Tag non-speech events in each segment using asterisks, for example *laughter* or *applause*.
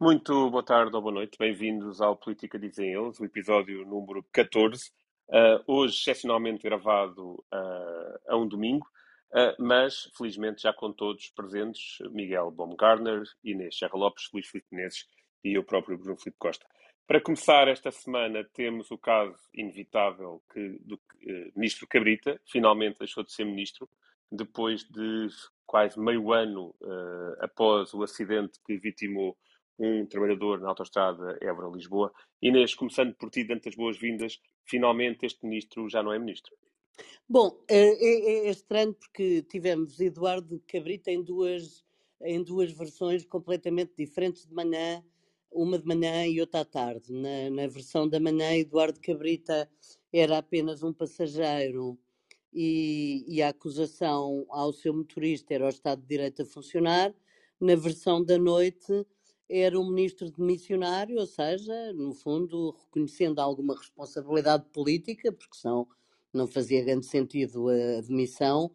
Muito boa tarde ou boa noite, bem-vindos ao Política Dizem Eles, o episódio número 14, uh, hoje excepcionalmente gravado uh, a um domingo, uh, mas felizmente já com todos presentes, Miguel Baumgartner, Inês Serra Lopes, Luís Filipe Menezes e eu próprio Bruno Filipe Costa. Para começar esta semana temos o caso inevitável que, do Ministro Cabrita, finalmente deixou de ser Ministro, depois de quase meio ano após o acidente que vitimou um trabalhador na autostrada Évora-Lisboa. Inês, começando por ti, dando as boas-vindas, finalmente este ministro já não é ministro. Bom, é, é, é estranho porque tivemos Eduardo Cabrita em duas, em duas versões completamente diferentes de manhã, uma de manhã e outra à tarde. Na, na versão da manhã, Eduardo Cabrita era apenas um passageiro e, e, a acusação ao seu motorista era o Estado de Direito a funcionar. Na versão da noite, era um ministro demissionário, ou seja, no fundo, reconhecendo alguma responsabilidade política, porque senão não fazia grande sentido a demissão,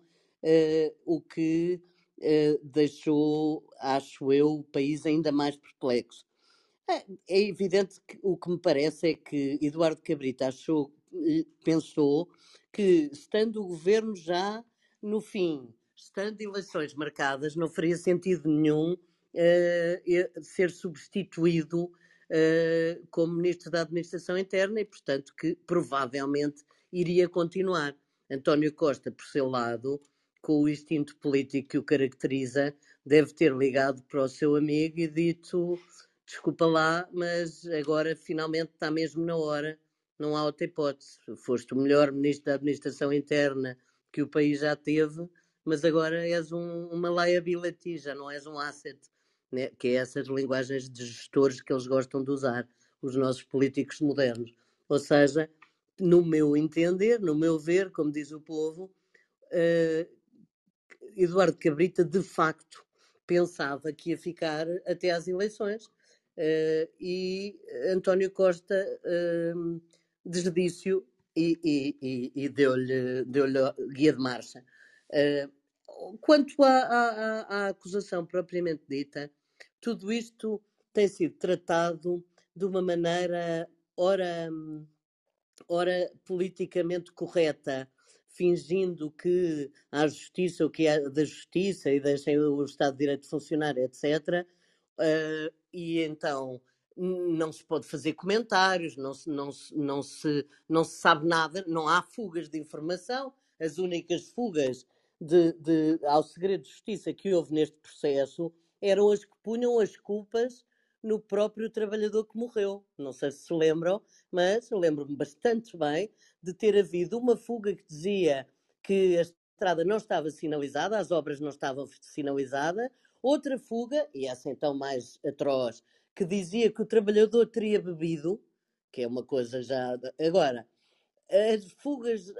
uh, o que uh, deixou, acho eu, o país ainda mais perplexo. É, é evidente que o que me parece é que Eduardo Cabrita achou, eh, pensou que, estando o governo já no fim, estando eleições marcadas, não faria sentido nenhum uh, ser substituído uh, como Ministro da Administração Interna e, portanto, que provavelmente iria continuar. António Costa, por seu lado, com o instinto político que o caracteriza, deve ter ligado para o seu amigo e dito: desculpa lá, mas agora finalmente está mesmo na hora, não há outra hipótese. Foste o melhor ministro da Administração Interna que o país já teve, mas agora és um, uma liability, já não és um asset né, que é essas linguagens de gestores que eles gostam de usar, os nossos políticos modernos. Ou seja, no meu entender, no meu ver, como diz o povo, uh, Eduardo Cabrita de facto pensava que ia ficar até às eleições uh, e António Costa uh, desdisse-o e, e, e, e deu-lhe deu guia de marcha. Uh, quanto à, à, acusação propriamente dita, tudo isto tem sido tratado de uma maneira, ora, ora politicamente correta, fingindo que há justiça, o que é da justiça e deixem o Estado de Direito funcionar, etc. Uh, eh, e então não se pode fazer comentários, não se, não, se, não, se, não se sabe nada, não há fugas de informação. As únicas fugas de, de, ao segredo de justiça que houve neste processo eram as que punham as culpas no próprio trabalhador que morreu. Não sei se se lembram, mas lembro-me bastante bem de ter havido uma fuga que dizia que a estrada não estava sinalizada, as obras não estavam sinalizadas, outra fuga, e essa então mais atroz, que dizia que o trabalhador teria bebido, que é uma coisa já. Agora, as fugas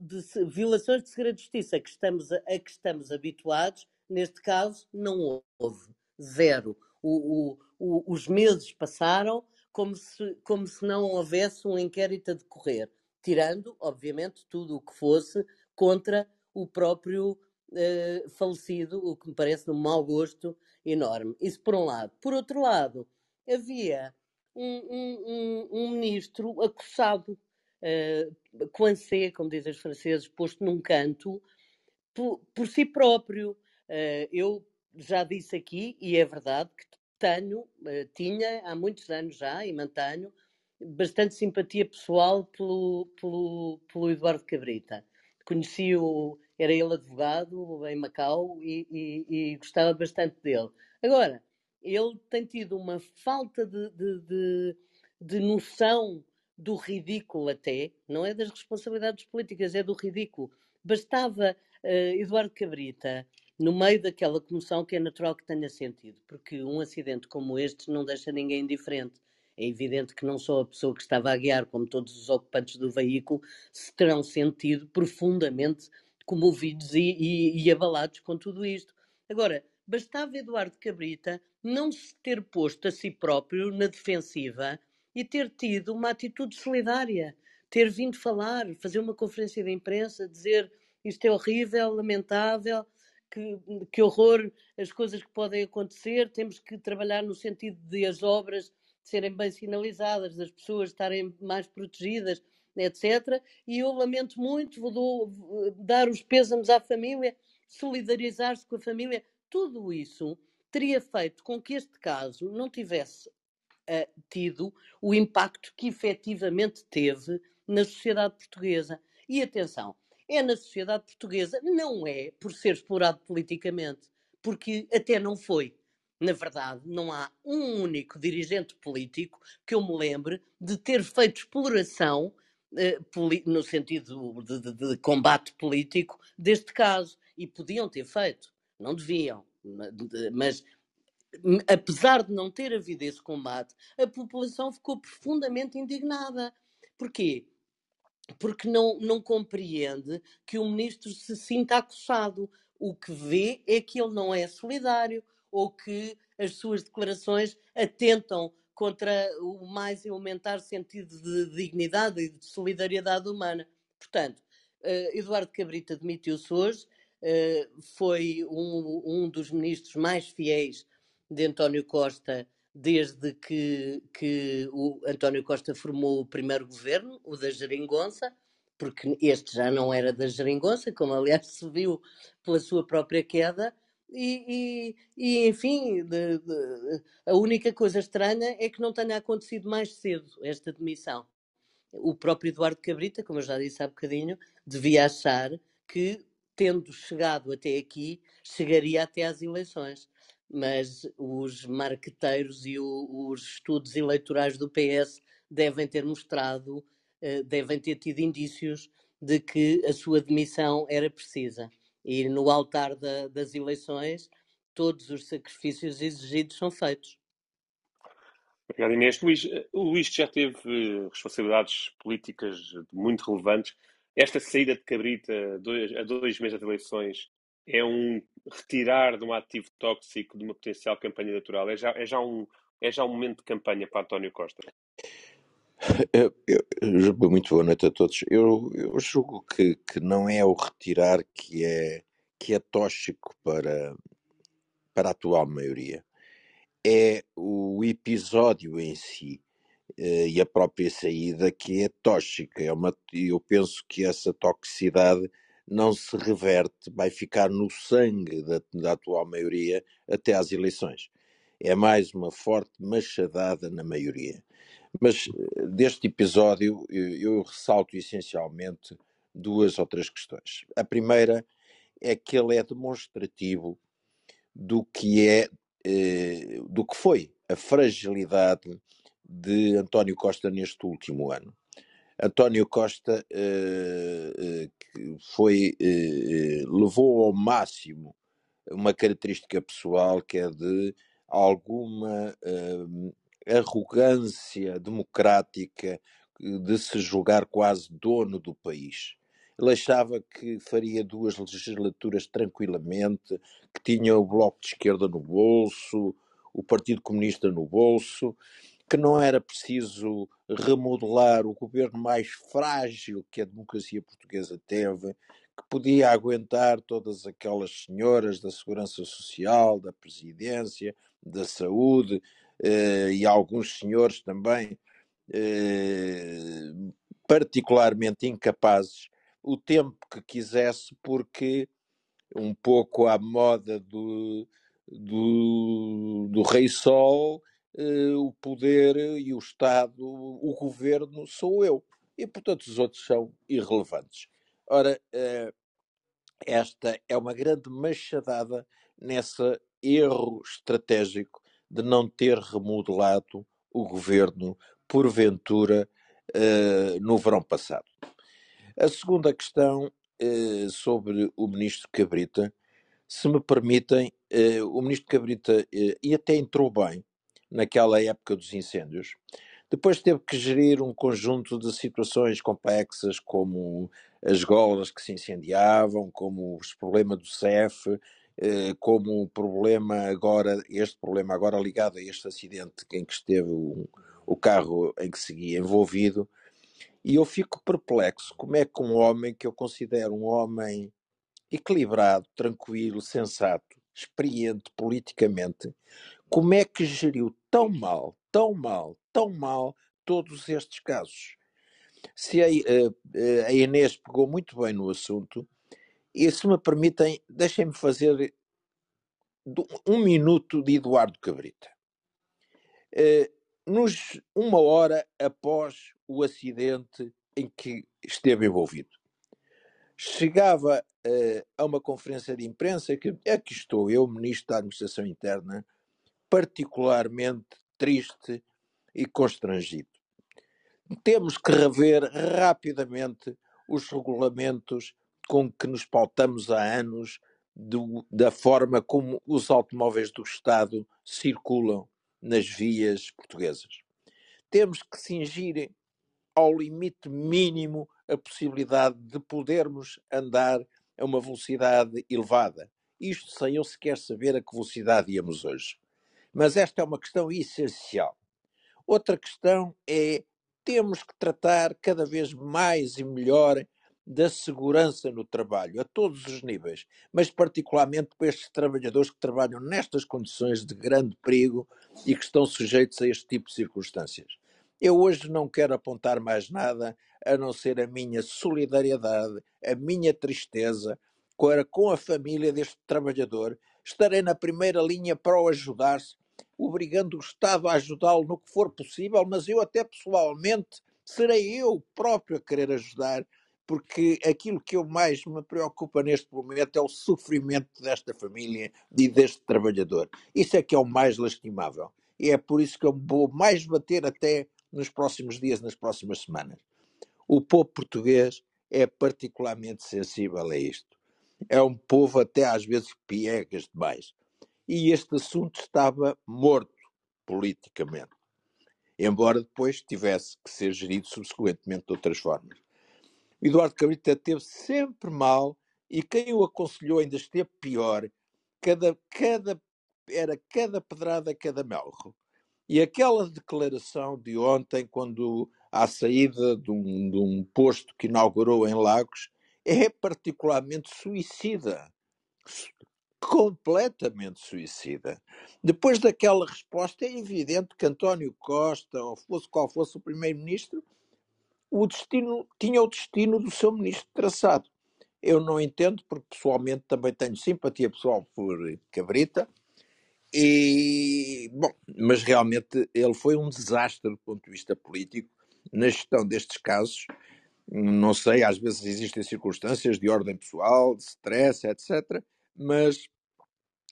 de violações de segredo de justiça a que estamos, a que estamos habituados Neste caso, não houve. Zero. O, o, o, os meses passaram como se, como se não houvesse um inquérito a decorrer, tirando, obviamente, tudo o que fosse contra o próprio uh, falecido, o que me parece um mau gosto enorme. Isso por um lado. Por outro lado, havia um, um, um, ministro acossado, uh, coincé, como dizem os franceses, posto num canto, por, por si próprio. Uh, eu já disse aqui, e é verdade, que tenho, uh, tinha há muitos anos já, e mantenho, bastante simpatia pessoal pelo, pelo, pelo Eduardo Cabrita. Conheci-o, era ele advogado em Macau e, e, e, gostava bastante dele. Agora, ele tem tido uma falta de, de, de, de noção do ridículo até, não é das responsabilidades políticas, é do ridículo. Bastava uh, Eduardo Cabrita no meio daquela comoção que é natural que tenha sentido, porque um acidente como este não deixa ninguém indiferente. É evidente que não só a pessoa que estava a guiar, como todos os ocupantes do veículo, se terão sentido profundamente comovidos e, e, e abalados com tudo isto. Agora, bastava Eduardo Cabrita não se ter posto a si próprio na defensiva e ter tido uma atitude solidária, ter vindo falar, fazer uma conferência de imprensa, dizer isto é horrível, lamentável, que, que horror as coisas que podem acontecer, temos que trabalhar no sentido de as obras serem bem sinalizadas, das pessoas estarem mais protegidas, etc. E eu lamento muito, vou dar os pêsames à família, solidarizar-se com a família, tudo isso teria feito com que este caso não tivesse uh, tido o impacto que efetivamente teve na sociedade portuguesa. E atenção, é na sociedade portuguesa, não é por ser explorado politicamente, porque até não foi. Na verdade, não há um único dirigente político que eu me lembre de ter feito exploração, eh, no sentido de, de, de, combate político, deste caso. E podiam ter feito, não deviam. Mas, apesar de não ter havido esse combate, a população ficou profundamente indignada. Porquê? Porque não, não compreende que o ministro se sinta acossado. O que vê é que ele não é solidário ou que as suas declarações atentam contra o mais elementar sentido de dignidade e de solidariedade humana. Portanto, uh, Eduardo Cabrita demitiu-se hoje, uh, foi um, um dos ministros mais fiéis de António Costa desde que, que o António Costa formou o primeiro governo, o da Geringonça, porque este já não era da Geringonça, como aliás se viu pela sua própria queda, e, e, e enfim, de, de, a única coisa estranha é que não tenha acontecido mais cedo esta demissão. O próprio Eduardo Cabrita, como eu já disse há bocadinho, devia achar que, tendo chegado até aqui, chegaria até às eleições mas os marqueteiros e o, os estudos eleitorais do PS devem ter mostrado, uh, devem ter tido indícios de que a sua demissão era precisa. E no altar da, das eleições, todos os sacrifícios exigidos são feitos. Obrigado, Inês. Luís, o Luís já teve responsabilidades políticas muito relevantes. Esta saída de Cabrita dois, a dois meses das eleições é um retirar de um ativo tóxico de uma potencial campanha natural? É já, é já, um, é já um momento de campanha para António Costa? Eu, eu, muito boa noite a todos. Eu, eu julgo que, que não é o retirar que é, que é tóxico para, para a atual maioria. É o episódio em si uh, e a própria saída que é tóxica. É uma, eu penso que essa toxicidade não se reverte, vai ficar no sangue da, da atual maioria até às eleições. É mais uma forte machadada na maioria. Mas eh, deste episódio eu, eu ressalto essencialmente duas ou três questões. A primeira é que ele é demonstrativo do que é, eh, do que foi a fragilidade de António Costa neste último ano. António Costa uh, uh, foi, uh, levou ao máximo uma característica pessoal que é de alguma arrogância democrática de se julgar quase dono do país. Ele achava que faria duas legislaturas tranquilamente, que tinha o Bloco de Esquerda no bolso, o Partido Comunista no bolso, que não era preciso remodelar o governo mais frágil que a democracia portuguesa teve, que podia aguentar todas aquelas senhoras da segurança social, da presidência, da saúde eh, e alguns senhores também eh, particularmente incapazes o tempo que quisesse, porque um pouco à moda do, do, do Rei Sol o poder e o Estado, o governo, sou eu. E, portanto, os outros são irrelevantes. Ora, uh, esta é uma grande machadada nesse erro estratégico de não ter remodelado o governo, porventura, uh, no verão passado. A segunda questão sobre o ministro Cabrita, se me permitem, o ministro Cabrita, e até entrou bem, naquela época dos incêndios. Depois teve que gerir um conjunto de situações complexas, como as golas que se incendiavam, como os problemas do CEF, eh, como o problema agora, este problema agora ligado a este acidente em que esteve o, o carro em que seguia envolvido. E eu fico perplexo como é que um homem que eu considero um homem equilibrado, tranquilo, sensato, experiente politicamente, como é que geriu tão mal, tão mal, tão mal todos estes casos? Se a, a, a Inês pegou muito bem no assunto, e se me permitem, deixem-me fazer um minuto de Eduardo Cabrita. Nos, uma hora após o acidente em que esteve envolvido. Chegava a uma conferência de imprensa que aqui estou eu, ministro da Administração Interna, particularmente triste e constrangido. Temos que rever rapidamente os regulamentos com que nos pautamos há anos do, da forma como os automóveis do Estado circulam nas vias portuguesas. Temos que cingir ao limite mínimo a possibilidade de podermos andar a uma velocidade elevada. Isto sem eu sequer saber a que velocidade íamos hoje. Mas esta é uma questão essencial. Outra questão é temos que tratar cada vez mais e melhor da segurança no trabalho, a todos os níveis, mas particularmente para estes trabalhadores que trabalham nestas condições de grande perigo e que estão sujeitos a este tipo de circunstâncias. Eu hoje não quero apontar mais nada a não ser a minha solidariedade, a minha tristeza com a família deste trabalhador. Estarei na primeira linha para o ajudar-se, obrigando o Estado a ajudá-lo no que for possível, mas eu até pessoalmente serei eu próprio a querer ajudar, porque aquilo que eu mais me preocupa neste momento é o sofrimento desta família e deste trabalhador. Isso é que é o mais lastimável. E é por isso que eu vou mais bater até nos próximos dias, nas próximas semanas. O povo português é particularmente sensível a isto. É um povo até às vezes piegas demais. E este assunto estava morto politicamente, embora depois tivesse que ser gerido subsequentemente de outras formas. Eduardo Cabrita teve sempre mal e quem o aconselhou ainda esteve pior. Cada, cada, era cada pedrada, cada melro. E aquela declaração de ontem, quando à saída de um, de um posto que inaugurou em Lagos, é particularmente suicida. Completamente suicida. Depois daquela resposta, é evidente que António Costa, ou fosse qual fosse o primeiro-ministro, o destino tinha o destino do seu ministro traçado. Eu não entendo, porque pessoalmente também tenho simpatia pessoal por Cabrita, e, bom, mas realmente ele foi um desastre do ponto de vista político na gestão destes casos. Não sei, às vezes existem circunstâncias de ordem pessoal, de stress, etc. Mas,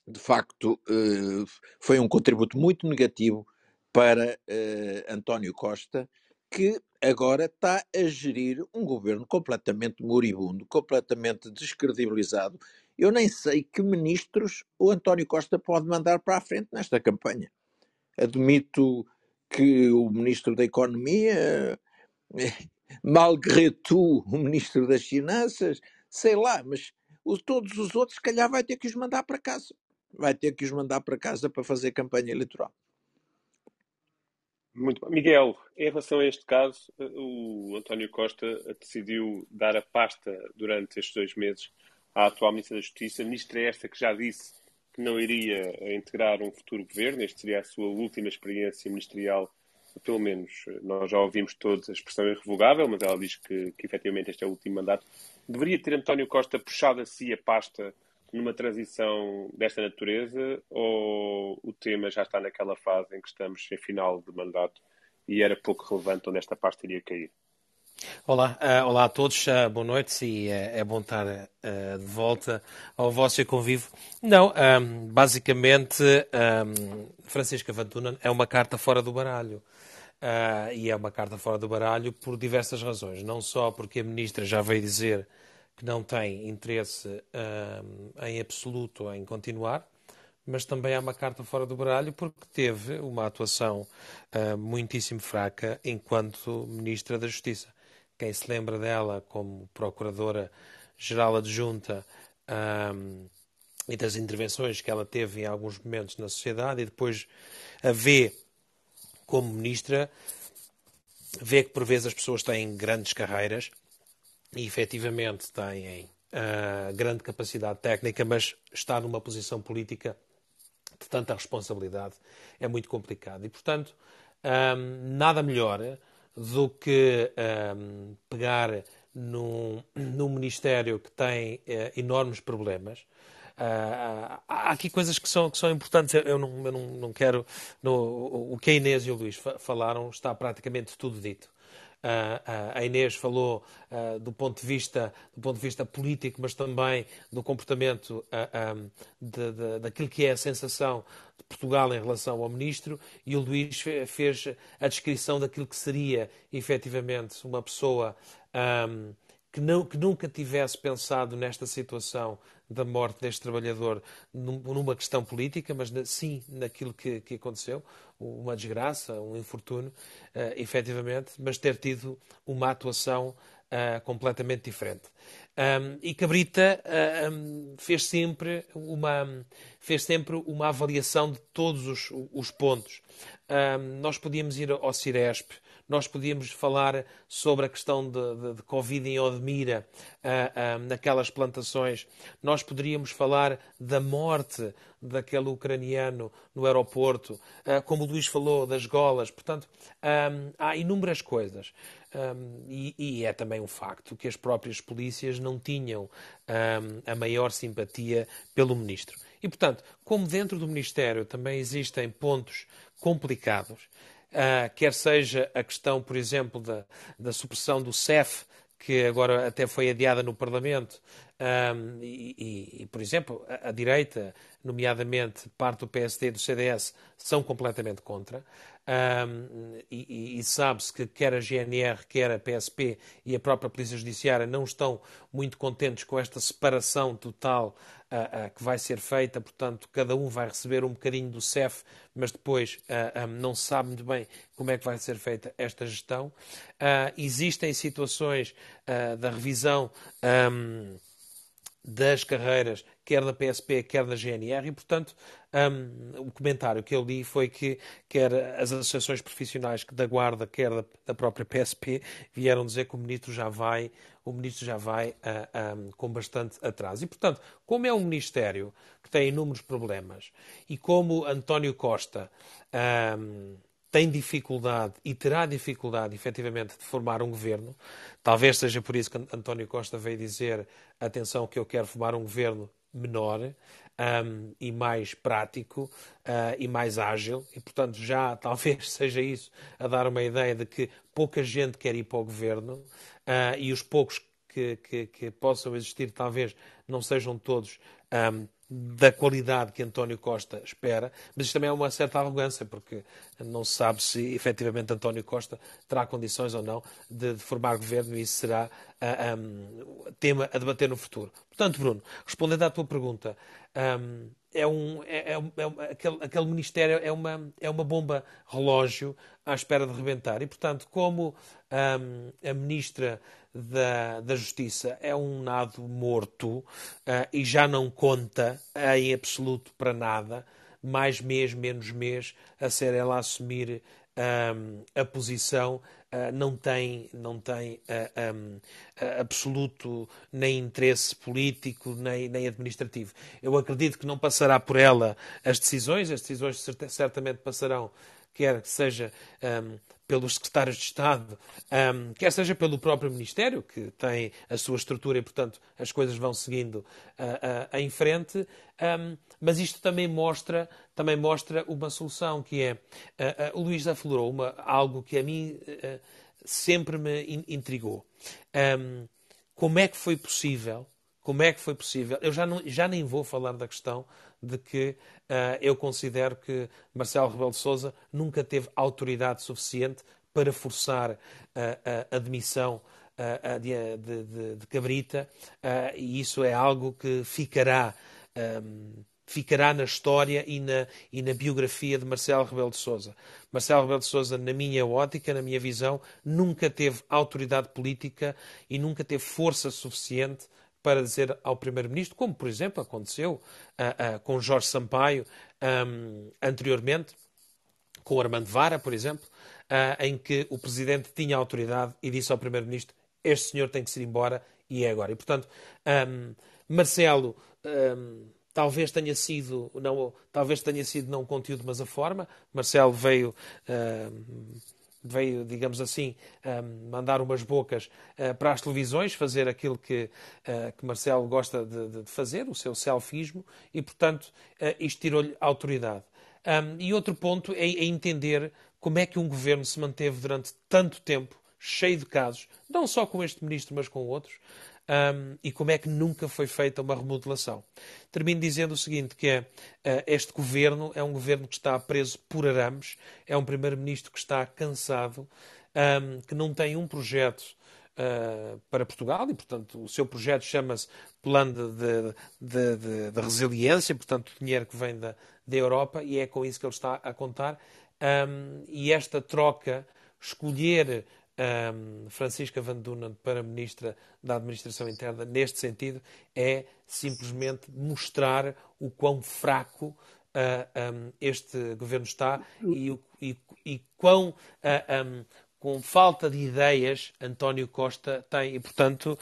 de facto, eh, foi um contributo muito negativo para eh, António Costa, que agora está a gerir um governo completamente moribundo, completamente descredibilizado eu nem sei que ministros o António Costa pode mandar para a frente nesta campanha. Admito que o ministro da Economia, *laughs* malgré tu, o ministro das Finanças, sei lá, mas todos os outros, se calhar, vai ter que os mandar para casa. Vai ter que os mandar para casa para fazer campanha eleitoral. Muito bom. Miguel, em relação a este caso, o António Costa decidiu dar a pasta durante estes dois meses à atual Ministra da Justiça, ministra esta que já disse que não iria integrar um futuro governo, este seria a sua última experiência ministerial, pelo menos nós já ouvimos todos a expressão irrevogável, mas ela diz que, que efetivamente este é o último mandato. Deveria ter António Costa puxado a si a pasta numa transição desta natureza ou o tema já está naquela fase em que estamos em final de mandato e era pouco relevante onde esta pasta iria cair? Olá, uh, olá a todos, uh, boa noite e uh, é bom estar de volta ao vosso convívio. Não, um, basicamente, um, Francisca Vantuna é uma carta fora do baralho. E é uma carta fora do baralho por diversas razões. Não só porque a Ministra já veio dizer que não tem interesse em absoluto em continuar, mas também é uma carta fora do baralho porque teve uma atuação muitíssimo fraca enquanto Ministra da Justiça quem se lembra dela como Procuradora-Geral Adjunta um, e das intervenções que ela teve em alguns momentos na sociedade, e depois a vê como Ministra, vê que por vezes as pessoas têm grandes carreiras e efetivamente têm uh, grande capacidade técnica, mas estar numa posição política de tanta responsabilidade é muito complicado. E, portanto, um, nada melhor do que um, pegar num, num Ministério que tem uh, enormes problemas. Uh, há aqui coisas que são, que são importantes. Eu não, eu não, não quero. No, o que a Inês e o Luís falaram está praticamente tudo dito. Uh, a Inês falou uh, do, ponto de vista, do ponto de vista político, mas também do comportamento um, de, de, daquilo que é a sensação de Portugal em relação ao ministro, e o Luís fez a descrição daquilo que seria efetivamente uma pessoa. Um, que, não, que nunca tivesse pensado nesta situação da morte deste trabalhador numa questão política, mas sim naquilo que, que aconteceu, uma desgraça, um infortúnio, uh, efetivamente, mas ter tido uma atuação uh, completamente diferente. Um, e Cabrita uh, um, fez, sempre uma, fez sempre uma avaliação de todos os, os pontos. Um, nós podíamos ir ao Ciresp, nós podíamos falar sobre a questão de, de, de Covid em Odmira, uh, uh, naquelas plantações. Nós poderíamos falar da morte daquele ucraniano no aeroporto, uh, como o Luís falou, das golas. Portanto, um, há inúmeras coisas. Um, e, e, é também um facto que as próprias polícias não tinham um, a maior simpatia pelo ministro. E, portanto, como dentro do Ministério também existem pontos complicados, Uh, quer seja a questão, por exemplo, da, da supressão do CEF, que agora até foi adiada no Parlamento, um, e, e, por exemplo, a, a, direita, nomeadamente parte do PSD e do CDS, são completamente contra. Um, e, e sabe-se que quer a GNR, quer a PSP e a própria Polícia Judiciária não estão muito contentes com esta separação total uh, uh, que vai ser feita, portanto, cada um vai receber um bocadinho do CEF, mas depois uh, um, não se sabe muito bem como é que vai ser feita esta gestão. existem situações da revisão. Um, das carreiras, quer da PSP, quer da GNR, e, portanto, um, o comentário que eu li foi que quer as associações profissionais da Guarda, quer da, da própria PSP, vieram dizer que o ministro já vai, o ministro já vai uh, um, com bastante atraso. E, portanto, como é um ministério que tem inúmeros problemas, e como António Costa. Um, tem dificuldade e terá dificuldade, efetivamente, de formar um governo. Talvez seja por isso que António Costa veio dizer: atenção, que eu quero formar um governo menor um, e mais prático uh, e mais ágil. E, portanto, já *laughs* talvez seja isso a dar uma ideia de que pouca gente quer ir para o governo uh, e os poucos que, que, que, possam existir, talvez não sejam todos. Um, da qualidade que António Costa espera, mas isto também é uma certa arrogância, porque não se sabe se efetivamente António Costa terá condições ou não de, de formar governo e isso será uh, ah, um, tema a debater no futuro. Portanto, Bruno, respondendo à tua pergunta, um, é um, é, é, é, aquele, aquele ministério é uma, é uma bomba relógio à espera de rebentar. E, portanto, como um, a ministra da, da Justiça é um nado morto uh, e já não conta em absoluto para nada, mais mês, menos mês, a ser ela assumir um, a posição, uh, não tem, não tem uh, um, absoluto nem interesse político nem, nem administrativo. Eu acredito que não passará por ela as decisões, as decisões certamente passarão quer que seja um, pelos secretários de Estado, um, quer seja pelo próprio Ministério, que tem a sua estrutura e, portanto, as coisas vão seguindo uh, uh, em frente. Um, mas isto também mostra, também mostra uma solução, que é, uh, o Luís aflorou uma, algo que a mim sempre me in, intrigou. Um, como é que foi possível, como é que foi possível, eu já, não, já nem vou falar da questão de que uh, eu considero que Marcelo Rebelo de Sousa nunca teve autoridade suficiente para forçar uh, a admissão uh, de, de, de, Cabrita, e isso é algo que ficará. Um, ficará na história e na, e na biografia de Marcelo Rebelo de Sousa. Marcelo Rebelo de Sousa, na minha ótica, na minha visão, nunca teve autoridade política e nunca teve força suficiente para dizer ao Primeiro-Ministro, como por exemplo aconteceu uh, uh, com Jorge Sampaio um, anteriormente, com Armando Vara, por exemplo, uh, em que o Presidente tinha autoridade e disse ao Primeiro-Ministro: este senhor tem que se ir embora e é agora. E, portanto, um, Marcelo um, talvez tenha sido não talvez tenha sido não o conteúdo mas a forma Marcelo veio um, veio digamos assim mandar umas bocas uh, para as televisões fazer aquilo que uh, que Marcelo gosta de, de, fazer o seu selfismo e portanto uh, isto tirou-lhe autoridade. E outro ponto é, é entender como é que um governo se manteve durante tanto tempo cheio de casos, não só com este ministro, mas com outros, um, e como é que nunca foi feita uma remodelação. Termino dizendo o seguinte, que é, uh, este governo é um governo que está preso por arames, é um primeiro-ministro que está cansado, um, que não tem um projeto uh, para Portugal e, portanto, o seu projeto chama-se Plano de, de, de, de, Resiliência, portanto, dinheiro que vem da, da Europa e é com isso que ele está a contar. Um, e esta troca, escolher um, Francisca Van Dunen para Ministra da Administração Interna, neste sentido, é simplesmente mostrar o quão fraco uh, ah, um, este governo está e, e, e quão. Uh, um, com falta de ideias, António Costa tem, e portanto,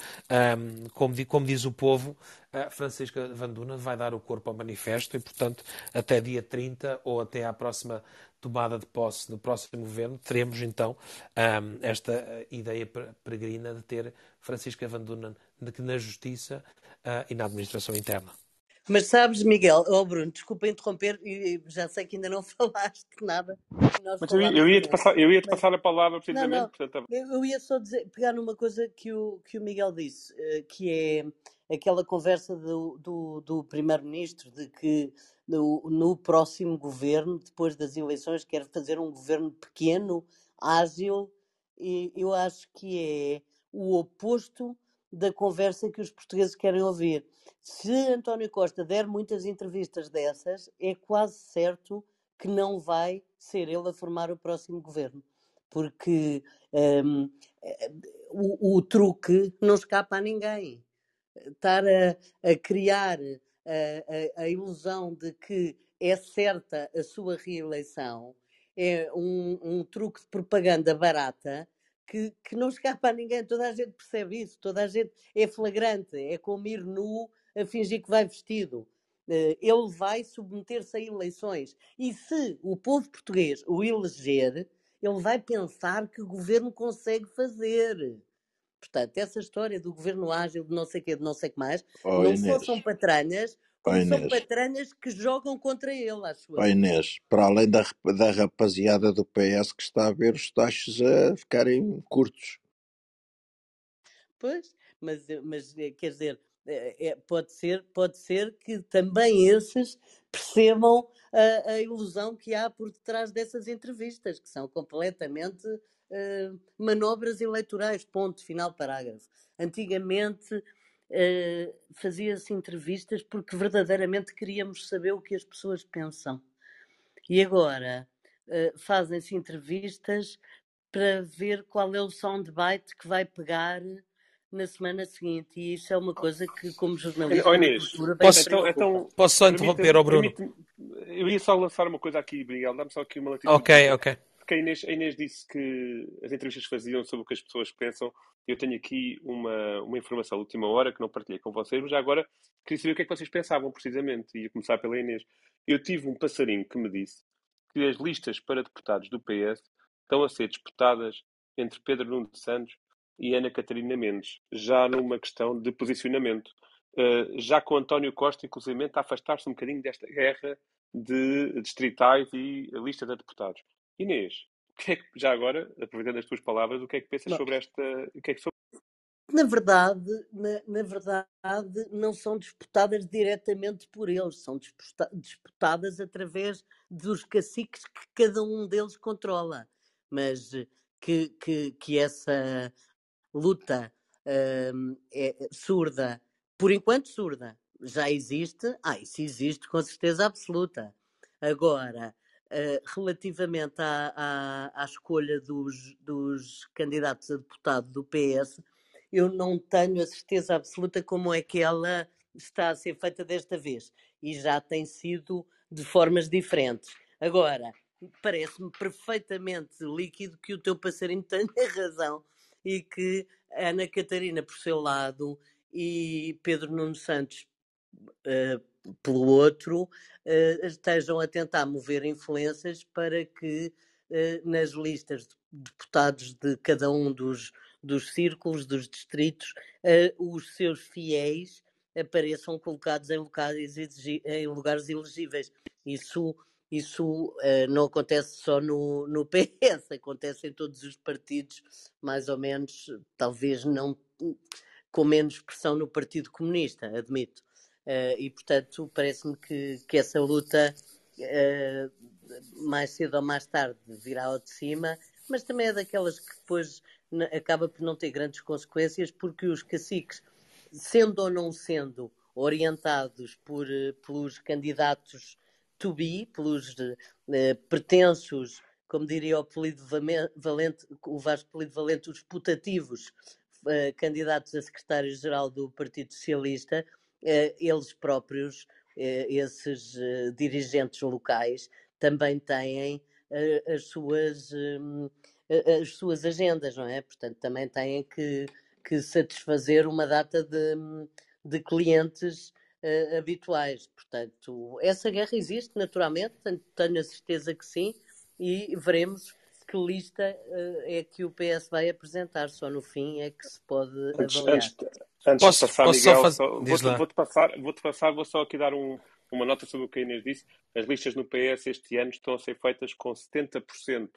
como, diz o povo, a Francisca Van Dunen vai dar o corpo ao manifesto e, portanto, até dia 30 ou até à próxima tomada de posse do próximo governo, teremos então um, esta uh, ideia peregrina de ter Francisca Van Dunen de que na Justiça uh, e na Administração Interna. Mas sabes, Miguel, oh Bruno, desculpa interromper, já sei que ainda não *laughs* falaste nada. Mas eu, eu ia-te passar, eu ia -te passar a palavra precisamente. Não, não, portanto... eu ia só dizer, pegar numa coisa que o, que o Miguel disse, eh, que é aquela conversa do, do, do Primeiro-Ministro de que no, no próximo governo, depois das eleições, quer fazer um governo pequeno, ágil, e eu acho que é o oposto da conversa que os portugueses querem ouvir. Se António Costa der muitas entrevistas dessas, é quase certo que não vai ser ele a formar o próximo governo. Porque um, o, o, truque não escapa a ninguém. Estar a, a criar a, a, a ilusão de que é certa a sua reeleição é um, um truque de propaganda barata que, que, não escapa a ninguém, toda a gente percebe isso, toda a gente é flagrante, é como ir nu a fingir que vai vestido. Eh, ele vai submeter-se a eleições. E se o povo português o eleger, ele vai pensar que o governo consegue fazer. Portanto, essa história do governo ágil, de não sei o quê, de não sei o que mais, oh, não Inês. são patranhas, como oh, são patranhas que jogam contra ele, acho eu. Oh, Inês, para além da, da rapaziada do PS que está a ver os taxos a ficarem curtos. Pois, mas, mas eh, quer dizer, é, pode, ser, pode ser que também esses percebam a, a, ilusão que há por detrás dessas entrevistas, que são completamente uh, manobras eleitorais, ponto, final parágrafo. Antigamente uh, fazia-se entrevistas porque verdadeiramente queríamos saber o que as pessoas pensam. E agora uh, fazem-se entrevistas para ver qual é o soundbite que vai pegar na semana seguinte. E isso é uma coisa que, como jornalista, oh, Inês, posso, então, então, posso só interromper, ao Bruno? Eu ia só lançar uma coisa aqui, Miguel. Dá-me só aqui uma notícia. Ok, ok. Porque a Inês, a Inês disse que as entrevistas faziam sobre o que as pessoas pensam. Eu tenho aqui uma, uma informação de última hora que não partilhei com vocês, mas já agora queria saber o que é que vocês pensavam, precisamente. Ia começar pela Inês. Eu tive um passarinho que me disse que as listas para deputados do PS estão a ser disputadas entre Pedro Nuno de Santos e Ana Catarina Mendes, já numa questão de posicionamento. Uh, já com António Costa, inclusive, a afastar-se um bocadinho desta guerra de distritais e a lista de deputados. Inês, que é que, já agora, aproveitando as tuas palavras, o que é que pensas sobre esta. O que é que sobre... Na verdade, na, na, verdade, não são disputadas diretamente por eles, são disputadas através dos caciques que cada um deles controla. Mas que, que, que essa luta uh, é surda, por enquanto surda, já existe, ah, isso existe com certeza absoluta. Agora, uh, relativamente à, à, à escolha dos, dos, candidatos a deputado do PS, eu não tenho a certeza absoluta como é que ela está a ser feita desta vez. E já tem sido de formas diferentes. Agora, parece-me perfeitamente líquido que o teu passarinho *laughs* tenha razão e que Ana Catarina, por seu lado, e Pedro Nuno Santos, uh, pelo outro, uh, estejam a tentar mover influências para que uh, nas listas de deputados de cada um dos, dos círculos, dos distritos, os seus fiéis apareçam colocados em em lugares elegíveis. Isso isso uh, não acontece só no, no *laughs* PS, acontece em todos os partidos, mais ou menos, talvez não com menos pressão no Partido Comunista, admito. Uh, e, portanto, parece-me que, que essa luta, uh, mais cedo ou mais tarde, virá ao de cima, mas também é daquelas que depois acaba por não ter grandes consequências, porque os caciques, sendo ou não sendo orientados por, pelos candidatos to be, pelos uh, pretensos, como diria o Polido Valente, o Vasco Polido Valente, os putativos candidatos a secretário-geral do Partido Socialista, eles próprios, esses dirigentes locais, também têm as suas as suas agendas, não é? Portanto, também têm que, que satisfazer uma data de, de clientes uh, habituais. Portanto, essa guerra existe naturalmente, tenho a certeza que sim, e veremos que lista uh, é que o PS vai apresentar. Só no fim é que se pode antes, avaliar. Antes, antes posso, de passar, posso Miguel, fazer... vou-te vou passar, vou passar, vou só aqui dar um, uma nota sobre o que a Inês disse. As listas no PS este ano estão a ser feitas com 70%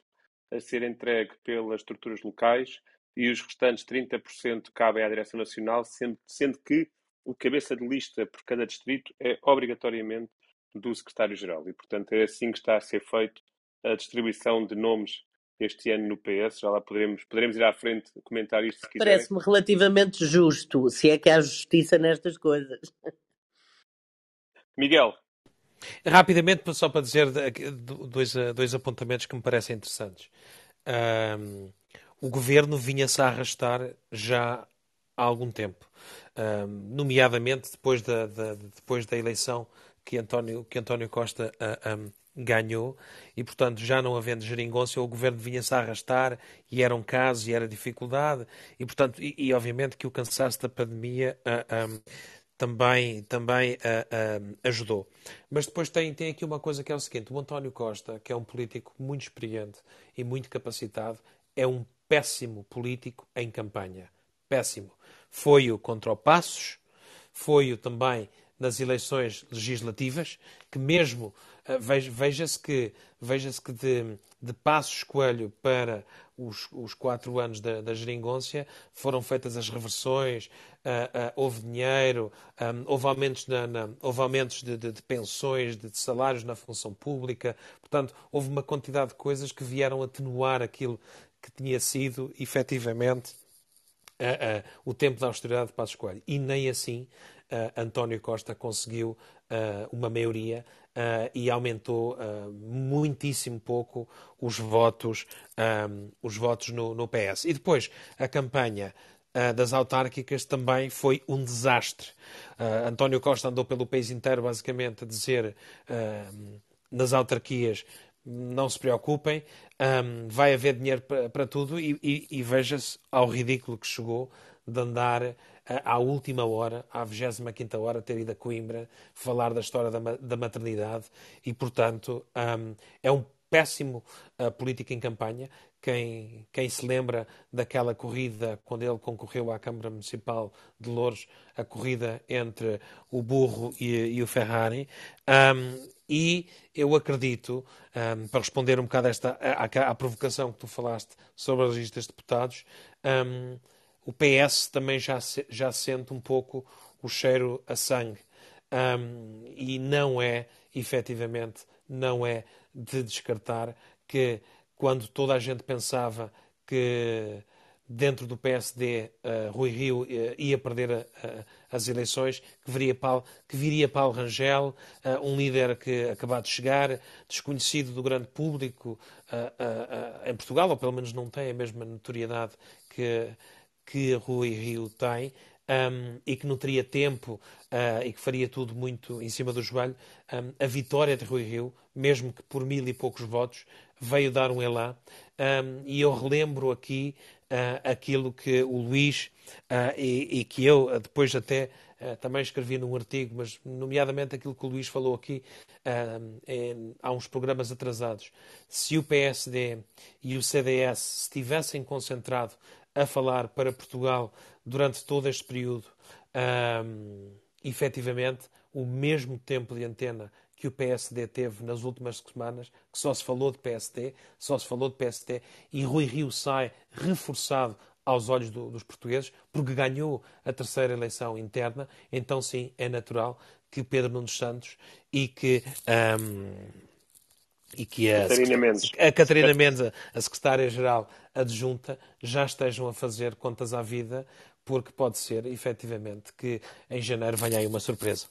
a ser entregue pelas estruturas locais e os restantes 30% cabem à Direção Nacional, sendo, sendo que o cabeça de lista por cada distrito é obrigatoriamente do secretário-geral e, portanto, é assim que está a ser feito a distribuição de nomes este ano no PS. Já lá poderemos, poderemos ir à frente comentar isto se quiserem. Parece-me relativamente justo, se é que há justiça nestas coisas. Miguel. Rapidamente, só para dizer dois, dois apontamentos que me parecem interessantes. Um, o governo vinha-se a arrastar já há algum tempo nomeadamente depois da, da, depois da eleição que António, que António Costa uh, um, ganhou e, portanto, já não havendo geringonça, o governo vinha-se a arrastar e era um caso e era dificuldade e, portanto, e, e obviamente que o cansaço da pandemia uh, um, também, também uh, ajudou. Mas depois tem, tem aqui uma coisa que é o seguinte, o António Costa, que é um político muito experiente e muito capacitado, é um péssimo político em campanha. Péssimo. Foi-o contra o Passos, foi-o também nas eleições legislativas, que mesmo veja-se que, veja que de, de Passos Coelho para os, os quatro anos da, da geringonça foram feitas as reversões, uh, uh, houve dinheiro, um, houve aumentos, na, na, houve aumentos de, de, de pensões, de, de, salários na função pública, portanto, houve uma quantidade de coisas que vieram atenuar aquilo que tinha sido efetivamente uh, o tempo da austeridade de Passos Coelho. E nem assim António Costa conseguiu uma maioria e aumentou muitíssimo pouco os votos, um, os votos no, no, PS. E depois, a campanha das autárquicas também foi um desastre. António Costa andou pelo país inteiro, basicamente, a dizer nas autarquias não se preocupem, um, vai haver dinheiro para, tudo e, e, e veja-se ao ridículo que chegou de andar uh, à última hora, à 25 hora, ter ido a Coimbra falar da história da, da maternidade e, portanto, um, é um péssimo uh, político em campanha. Quem, quem se lembra daquela corrida, quando ele concorreu à Câmara Municipal de Louros, a corrida entre o burro e, e o Ferrari, um, e eu acredito, um, para responder um bocado esta, à, provocação que tu falaste sobre as listas de deputados, um, o PS também já, já sente um pouco o cheiro a sangue. Um, e não é, efetivamente, não é de descartar que quando toda a gente pensava que dentro do PSD, uh, eh, Rui Rio uh, ia perder uh, as eleições, que viria Paulo, que viria Paulo Rangel, um líder que acabado de chegar, desconhecido do grande público em Portugal, ou pelo menos não tem a mesma notoriedade que, que Rui Rio tem. Um, e que não teria tempo e que faria tudo muito em cima do joelho, um, a vitória de Rui Rio, mesmo que por mil e poucos votos, veio dar um elan. Um, e eu relembro aqui uh, aquilo que o Luís uh, e, e, que eu depois até uh, também escrevi num artigo, mas nomeadamente aquilo que o Luís falou aqui em, há uns programas atrasados. Se o PSD e o CDS se tivessem concentrado a falar para Portugal durante todo este período, um, efetivamente, o mesmo tempo de antena que o PSD teve nas últimas semanas, que só se falou de PSD, só se falou de PSD, e Rui Rio sai reforçado aos olhos do, dos portugueses, porque ganhou a terceira eleição interna, então sim, é natural que Pedro Nunes Santos e que... Um, e que a Catarina Mendes, a, Catarina Mendes, a secretária-geral adjunta, já estejam a fazer contas à vida, porque pode ser, efetivamente, que em janeiro venha aí uma surpresa.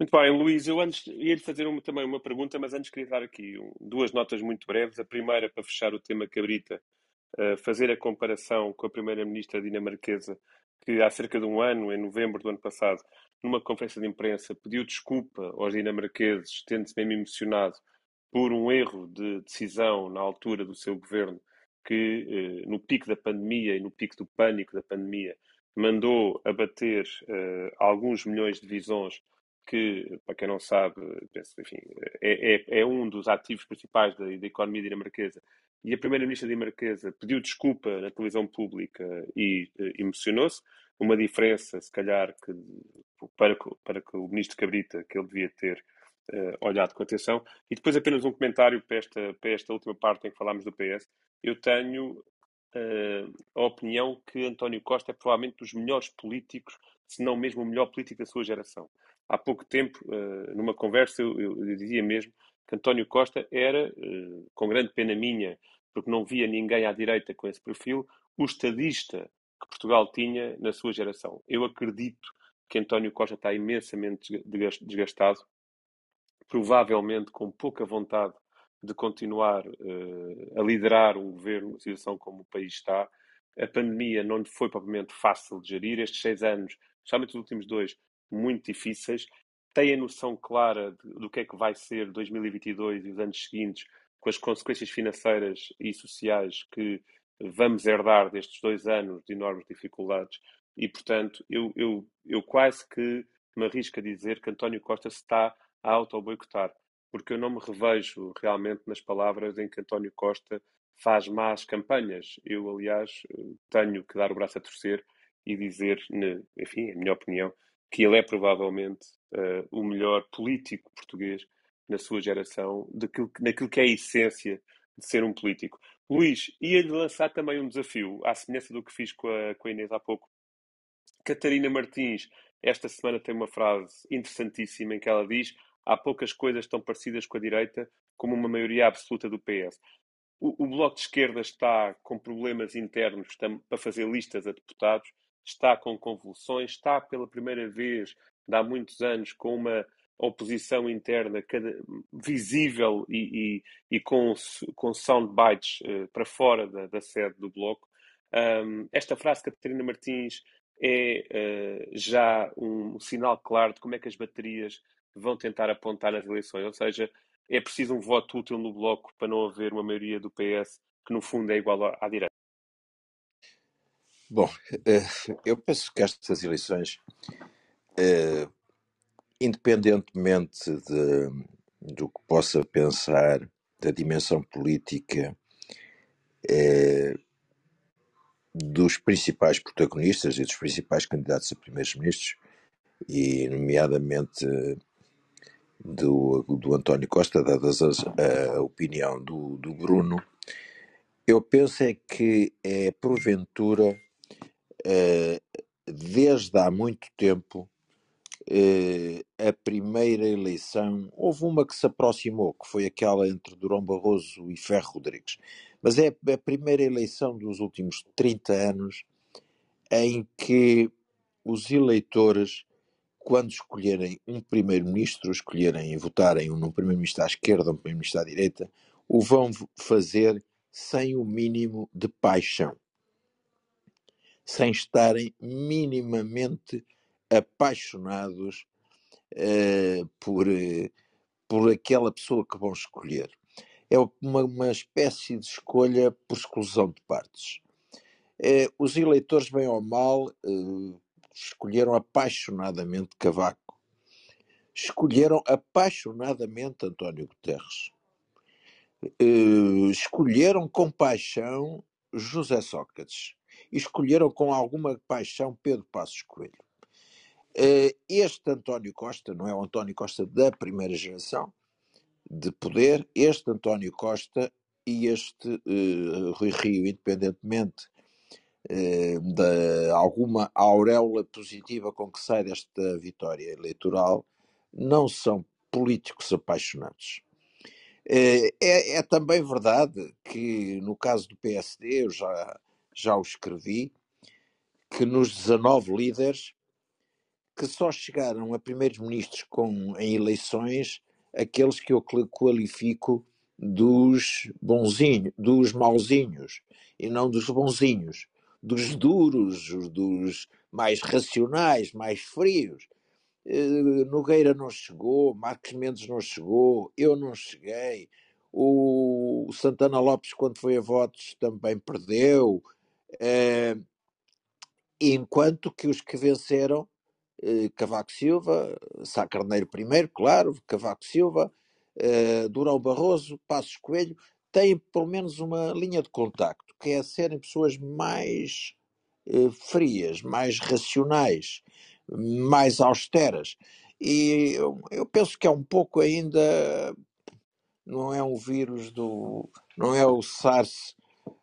Muito bem, Luís, eu antes ia-lhe fazer uma, também uma pergunta, mas antes queria dar aqui duas notas muito breves. A primeira, para fechar o tema Cabrita, uh, fazer a comparação com a primeira-ministra dinamarquesa, que há cerca de um ano, em novembro do ano passado, numa conferência de imprensa, pediu desculpa aos dinamarqueses, tendo-se mesmo emocionado por um erro de decisão na altura do seu governo, que uh, no pico da pandemia e no pico do pânico da pandemia, mandou abater uh, alguns milhões de visões que, para quem não sabe, penso, enfim, é, é, é, um dos ativos principais da, da economia dinamarquesa. E a primeira-ministra dinamarquesa pediu desculpa na televisão pública e uh, emocionou-se. Uma diferença, se calhar, que, para, para que o ministro Cabrita, que ele devia ter olhado com atenção. E depois apenas um comentário para esta, para esta última parte em que falámos do PS. Eu tenho uh, a opinião que António Costa é provavelmente dos melhores políticos, se não mesmo o melhor político da sua geração há pouco tempo, uh, numa conversa, eu, eu, dizia mesmo que António Costa era, uh, com grande pena minha, porque não via ninguém à direita com esse perfil, o estadista que Portugal tinha na sua geração. Eu acredito que António Costa está imensamente desgastado, provavelmente com pouca vontade de continuar uh, a liderar um governo, uma situação como o país está. A pandemia não foi propriamente fácil de gerir. Estes seis anos, especialmente os últimos dois, muito difíceis, têm a noção clara de, do que é que vai ser 2022 e os anos seguintes, com as consequências financeiras e sociais que vamos herdar destes dois anos de enormes dificuldades. E, portanto, eu, eu, eu quase que me arrisco a dizer que António Costa se está a auto-boicotar, porque eu não me revejo realmente nas palavras em que António Costa faz más campanhas. Eu, aliás, tenho que dar o braço a torcer e dizer, enfim, a minha opinião, que ele é provavelmente uh, o melhor político português na sua geração, daquilo, naquilo que é a essência de ser um político. Luís, ia-lhe lançar também um desafio, à semelhança do que fiz com a, com a Inês há pouco. Catarina Martins, esta semana tem uma frase interessantíssima em que ela diz: há poucas coisas tão parecidas com a direita como uma maioria absoluta do PS. O, o Bloco de Esquerda está com problemas internos para fazer listas a deputados está com convulsões, está pela primeira vez, há muitos anos, com uma oposição interna cada, visível e, e, e, com, com soundbites uh, para fora da, da, sede do Bloco. Um, esta frase de Catarina Martins é uh, já um sinal claro de como é que as baterias vão tentar apontar nas eleições. Ou seja, é preciso um voto útil no Bloco para não haver uma maioria do PS que, no fundo, é igual à, direita. Bom, eh, eu penso que estas eleições, eh, independentemente de, do que possa pensar da dimensão política eh, dos principais protagonistas e dos principais candidatos a primeiros ministros, e nomeadamente do, do António Costa, dadas as, a opinião do, do Bruno, eu penso é que é porventura eh, desde há muito tempo, eh, a primeira eleição, houve uma que se aproximou, que foi aquela entre Durão Barroso e Ferro Rodrigues, mas é a primeira eleição dos últimos 30 anos em que os eleitores, quando escolherem um primeiro-ministro, escolherem e votarem um primeiro-ministro à esquerda ou um primeiro-ministro à direita, o vão fazer sem o mínimo de paixão sem estarem minimamente apaixonados uh, por, uh, por aquela pessoa que vão escolher. é uma, uma espécie de escolha por exclusão de partes. É, os eleitores, bem ou mal, escolheram apaixonadamente Cavaco. Escolheram apaixonadamente António Guterres. Eh, escolheram com paixão José Sócrates. Escolheram com alguma paixão Pedro Passos Coelho. Eh, este António Costa não é o António Costa da primeira geração de poder, este António Costa e este uh, Rui Rio, independentemente de alguma auréola positiva com que sai desta vitória eleitoral, não são políticos apaixonados. Uh, é, é, também verdade que, no caso do PSD, eu já, já o escrevi, que nos 19 líderes que só chegaram a primeiros-ministros com em eleições aqueles que eu qualifico dos bonzinhos, dos mauzinhos, e não dos bonzinhos, dos duros, dos mais racionais, mais frios. Uh, Nogueira não chegou, Marcos Mendes não chegou, eu não cheguei, o Santana Lopes, quando foi a votos, também perdeu. Uh, enquanto que os que venceram eh, Cavaco Silva, Sá Carneiro primeiro, claro, Cavaco Silva, eh, Durão Barroso, Passos Coelho, têm pelo menos uma linha de contacto, que é serem pessoas mais eh, frias, mais racionais, mais austeras. E eu, eu penso que é um pouco ainda, não é um vírus do, não é o SARS,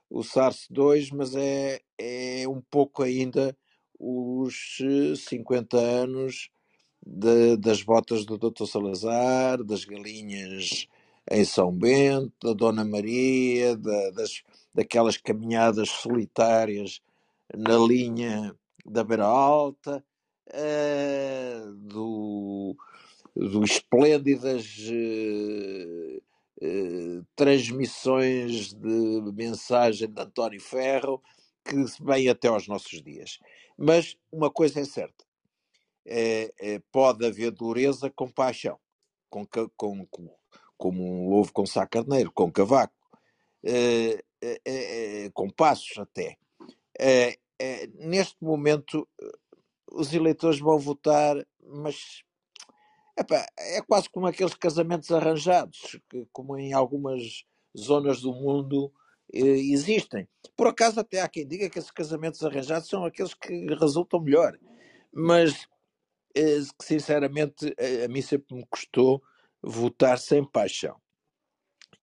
o SARS-2, mas é, é um pouco ainda os 50 eh, anos de, das botas do Dr. Salazar, das galinhas em São Bento, da Dona Maria, da, das, daquelas caminhadas solitárias na linha da Beira Alta, uh, do, do esplêndidas uh, uh, transmissões de mensagem de António Ferro, que vem até aos nossos dias. Mas uma coisa é certa: é, é, pode haver dureza com paixão, com, com, com, como houve com Sá Carneiro, com Cavaco, com passos até. neste momento, os eleitores vão votar, mas é quase como aqueles casamentos arranjados, que, como em algumas zonas do mundo eh, existem. Por acaso, até há quem diga que esses casamentos arranjados são aqueles que resultam melhor. Mas, eh, sinceramente, a mim sempre me custou votar sem paixão.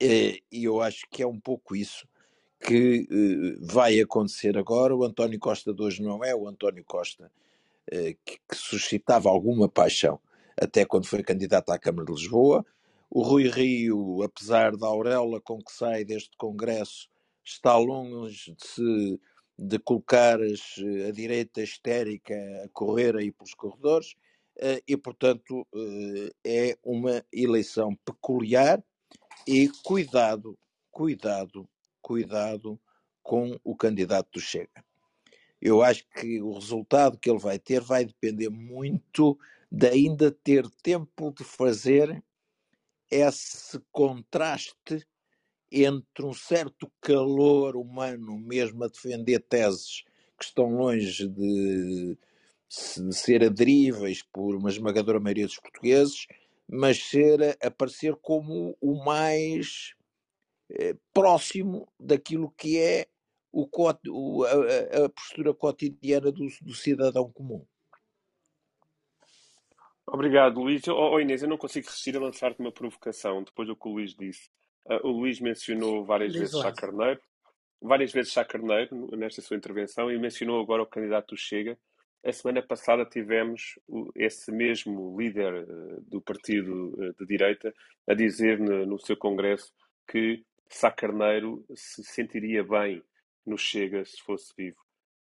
E eu acho que é um pouco isso que eh, vai acontecer agora. O António Costa de hoje não é o António Costa que suscitava alguma paixão até quando foi candidato à Câmara de Lisboa. O Rui Rio, apesar da auréola com que sai deste Congresso, está longe de se de colocar a direita histérica a correr aí pelos corredores eh, e, portanto, eh, é uma eleição peculiar e cuidado, cuidado, cuidado com o candidato do Chega. Eu acho que o resultado que ele vai ter vai depender muito de ainda ter tempo de fazer esse contraste entre um certo calor humano, mesmo a defender teses que estão longe de, ser aderíveis por uma esmagadora maioria dos portugueses, mas ser aparecer como o mais eh, próximo daquilo que é o, o, a, a, postura cotidiana do, do cidadão comum. Obrigado, Luís. Oh, oh, Inês, eu não consigo resistir a lançar-te uma provocação depois do que o Luís disse. Uh, o Luís mencionou várias vezes Chá Carneiro, várias vezes Chá Carneiro nesta sua intervenção e mencionou agora o candidato do Chega. A semana passada tivemos esse mesmo líder uh, do partido uh, de direita a dizer no, no seu congresso que Sá Carneiro se sentiria bem no Chega se fosse vivo.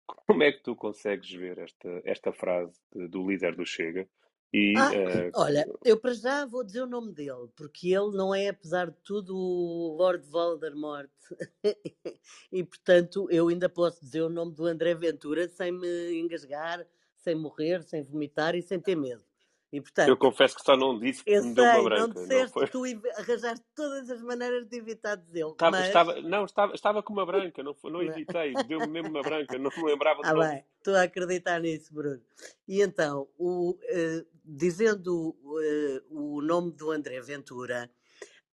Como é que tu consegues ver esta, esta frase do líder do Chega? E, ah, uh... olha, eu para já vou dizer o nome dele, porque ele não é, apesar de tudo, o Lord Voldemort. *laughs* e, portanto, eu ainda posso dizer o nome do André Ventura sem me engasgar, sem morrer, sem vomitar e sem ter medo. E, portanto, eu confesso que só não disse que me deu uma branca. não disseste, foi... tu arranjaste todas as maneiras de evitar dizê-lo. Estava, mas... estava, não, estava, estava com uma branca, não, não evitei, deu-me mesmo uma *laughs* branca, não me lembrava Ah, do bem, estou a acreditar nisso, Bruno. E então, o, eh, dizendo eh, o nome do André Ventura,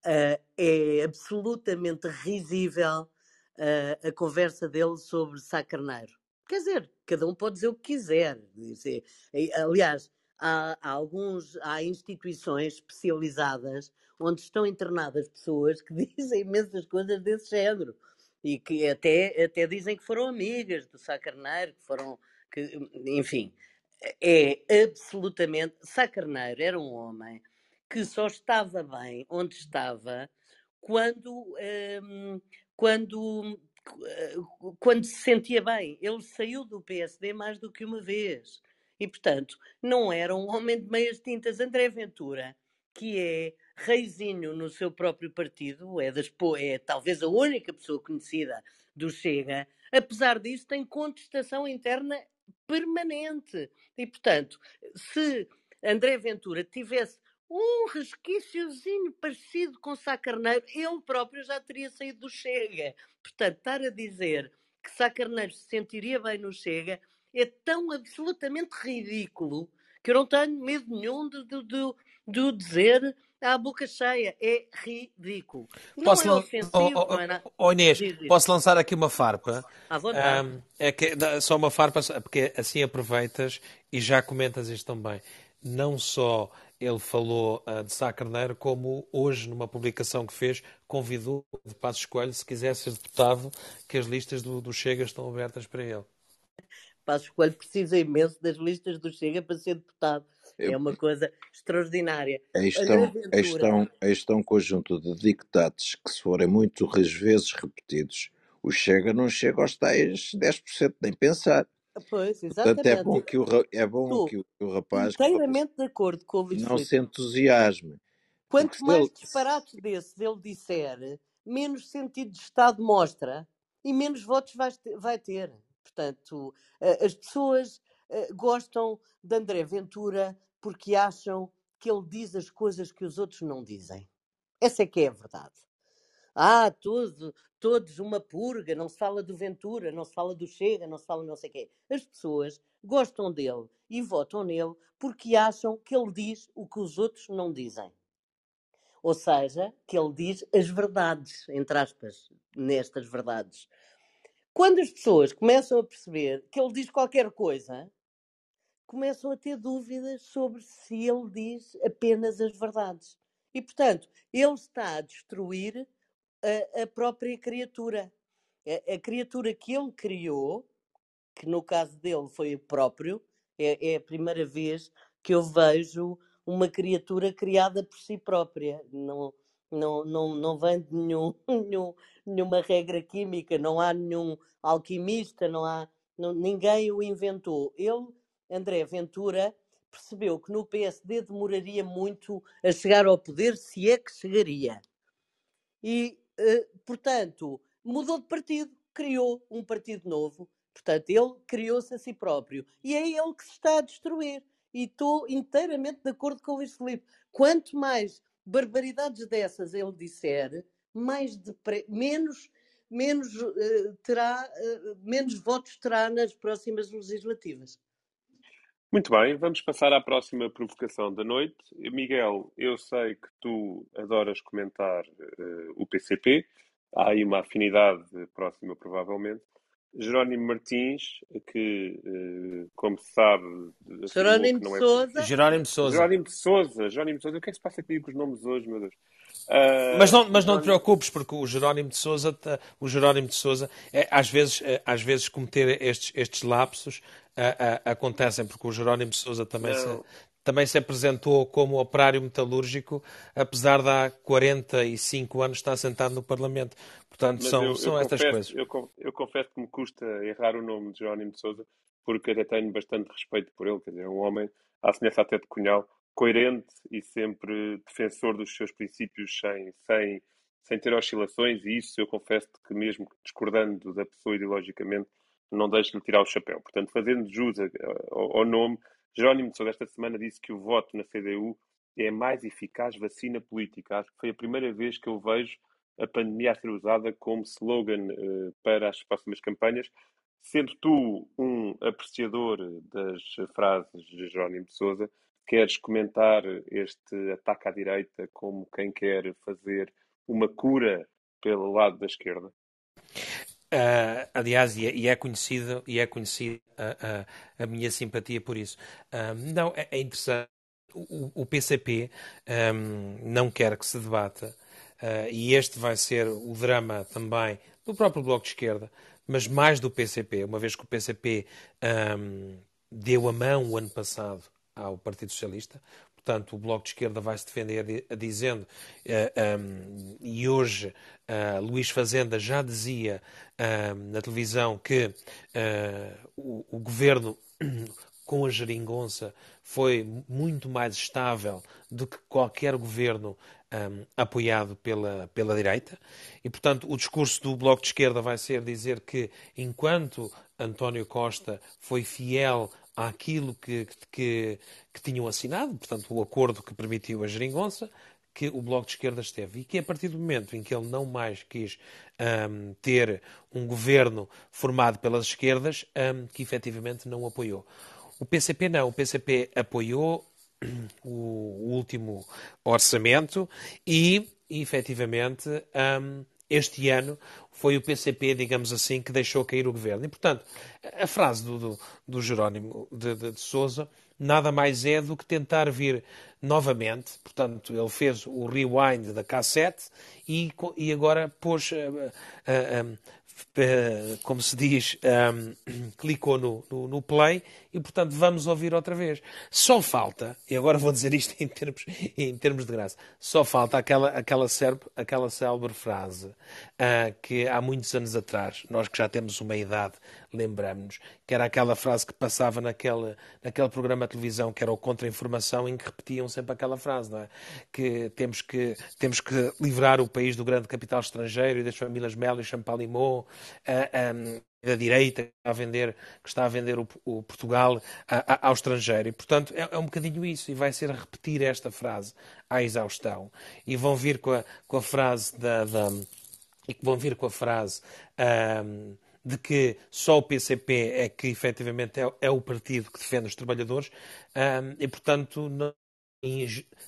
eh, é absolutamente risível a conversa dele sobre Sá Carneiro. Quer dizer, cada um pode dizer o que quiser. Aliás, há, há alguns, há instituições especializadas onde estão internadas pessoas que *laughs* dizem imensas coisas desse género e que até, até dizem que foram amigas do Sá Carneiro, que foram, que, enfim, é absolutamente. Sá Carneiro era um homem que só estava bem onde estava quando, hum, quando, eh, quando se sentia bem. Ele saiu do PSD mais do que uma vez. E, portanto, não era um homem de meias tintas. André Ventura, que é reizinho no seu próprio partido, é, das, é talvez a única pessoa conhecida do Chega, apesar disso, tem contestação interna permanente. E, portanto, se André Ventura tivesse um resquíciozinho parecido com Sá Carneiro, ele próprio já teria saído do Chega. Portanto, estar a dizer que Sá Carneiro se sentiria bem no Chega é tão absolutamente ridículo que eu não tenho medo nenhum de, de, de, de dizer à boca cheia. É ridículo. Não Posso é ofensivo, Oh, oh, é oh, Inês, posso lançar aqui uma farpa? À vontade. Ahm, é que, só uma farpa, porque assim aproveitas e já comentas isto também. Não só ele falou ah, de Sá Carneiro, como hoje, numa publicação que fez, convidou de Passos Coelho, se quiser ser deputado, que as listas do, do Chega estão abertas para ele. Passos Coelho precisa imenso das listas do Chega para ser deputado. É Eu- uma coisa extraordinária. É, André um, Ventura. este, é um, é conjunto de dictados que, se forem muito vezes repetidos, o Chega não chega aos tais 10%, nem pensar. Pois, Portanto, é bom exatamente. que o, é bom Estou que o, que o rapaz inteiramente de acordo com o não se entusiasme. Quanto mais ele- disparates desses ele disser, menos sentido de Estado mostra e menos votos vai ter. Portanto, eh, as pessoas eh, gostam de André Ventura porque acham que ele diz as coisas que os outros não dizem. Essa é que é a verdade. Ah, tudo, todos uma purga, não se fala do Ventura, não se fala do Chega, não se fala não sei quê. As pessoas gostam dele e votam nele porque acham que ele diz o que os outros não dizem. Ou seja, que ele diz as verdades, entre aspas, nestas verdades. Quando as pessoas começam a perceber que ele diz qualquer coisa, começam a ter dúvidas sobre se ele diz apenas as verdades. E, portanto, ele está a destruir a, a própria criatura. A, a criatura que ele criou, que no caso dele foi o próprio, é, é a primeira vez que eu vejo uma criatura criada por si própria. Não, não, não, não vem de nenhum, *laughs* nenhum, nenhuma regra química, não há nenhum alquimista, não há, não- ninguém o inventou. Ele, André Ventura, percebeu que no PSD demoraria muito a chegar ao poder, se é que chegaria. E, eh, portanto, mudou de partido, criou um partido novo. Portanto, ele criou-se a si próprio. E é ele que se está a destruir. E estou inteiramente de acordo com o Luís Filipe. Quanto mais barbaridades dessas ele disser, mais menos, menos, eh, terá, eh, menos votos terá nas próximas legislativas. Muito bem, vamos passar à próxima provocação da noite. Miguel, eu sei que tu adoras comentar eh, o PCP, há aí uma afinidade próxima, provavelmente. Jerónimo Martins, que, eh, como se sabe, Jerónimo que não é. Souza, Jerónimo de Souza. Jerónimo de Souza, Jerónimo de Souza, o que é que se passa aqui com os nomes hoje, meu Deus? Ah, Mas não, mas não te Jerónimo- preocupes, porque o Jerónimo de Souza, tá- o Jerónimo de Souza, é, às vezes, é, às vezes cometer estes, estes lapsos ah, ah, acontecem, porque o Jerónimo de Souza também se. Também se apresentou como operário metalúrgico, apesar de há 45 anos estar sentado no Parlamento. Portanto, Mas são, eu, eu são estas confesso, coisas. Eu, eu confesso que me custa errar o nome de Jerónimo de Souza, porque até tenho bastante respeito por ele. Quer dizer, é um homem, à semelhança até de Cunhal, coerente e sempre defensor dos seus princípios sem, sem, sem ter oscilações. E isso eu confesso que, mesmo discordando da pessoa ideologicamente, não deixo de lhe tirar o chapéu. Portanto, fazendo jus ao nome, Jerónimo Sousa esta semana disse que o voto na CDU é a mais eficaz vacina política. Acho que foi a primeira vez que eu vejo a pandemia a ser usada como slogan uh, para as próximas campanhas. Sendo tu um apreciador das frases de Jerónimo de Sousa, queres comentar este ataque à direita como quem quer fazer uma cura pelo lado da esquerda? Uh, aliás, e é, e é, conhecido e é conhecido a, a, a, minha simpatia por isso. Uh, não, é, é, interessante. O, o PCP um, não quer que se debata, uh, e este vai ser o drama também do próprio Bloco de Esquerda, mas mais do PCP, uma vez que o PCP um, deu a mão o ano passado ao Partido Socialista. Portanto, o Bloco de Esquerda vai se defender dizendo, eh, um, e hoje uh, Luís Fazenda já dizia uh, na televisão que o, o governo *clears throat* com a geringonça foi muito mais estável do que qualquer governo um, apoiado pela, pela direita. E, portanto, o discurso do Bloco de Esquerda vai ser dizer que, enquanto António Costa foi fiel àquilo que, que, que tinham assinado, portanto, o acordo que permitiu a geringonça, que o Bloco de Esquerda esteve. E que a partir do momento em que ele não mais quis um, ter um governo formado pelas esquerdas, um, que efetivamente não apoiou. O PCP não, o PCP apoiou o, o último orçamento e, efetivamente, um, este ano foi o PCP, digamos assim, que deixou cair o governo. E, portanto, a frase do, do, do Jerónimo de, de, de Souza nada mais é do que tentar vir novamente. Portanto, ele fez o rewind da cassete e, e agora pôs, uh, uh, uh, como se diz, um, *clears throat* clicou no, no, no, play e, portanto, vamos ouvir outra vez. Só falta, e agora vou dizer isto *laughs* em termos, em termos de graça, só falta aquela, aquela, célebre, aquela célebre frase uh, que há muitos anos atrás, nós que já temos uma idade, lembramos-nos, que era aquela frase que passava naquele, naquele programa de televisão que era o Contra-Informação, em que repetiam sempre aquela frase, não é? Que temos que, temos que livrar o país do grande capital estrangeiro e das famílias Melo e Champalimau, uh, um, da direita que está a vender, que está a vender o, o Portugal ao estrangeiro. E, portanto, é, é, um bocadinho isso. E vai ser repetir esta frase à exaustão. E vão vir com a, com a frase da, da e vão vir com a frase um, de que só o PCP é que efetivamente é, é o partido que defende os trabalhadores um, e, portanto, não,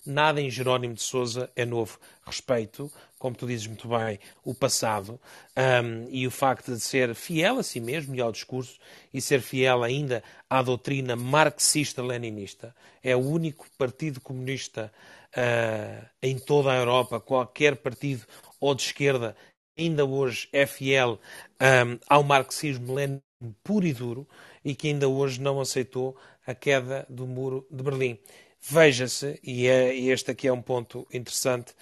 nada em Jerónimo de Souza é novo. Respeito, como tu dizes muito bem, o passado um, e o facto de ser fiel a si mesmo e ao discurso e ser fiel ainda à doutrina marxista-leninista. É o único partido comunista uh, em toda a Europa, qualquer partido ou de esquerda ainda hoje é fiel um, ao marxismo lenin puro e duro e que ainda hoje não aceitou a queda do muro de Berlim. Veja-se, e é, este aqui é um ponto interessante,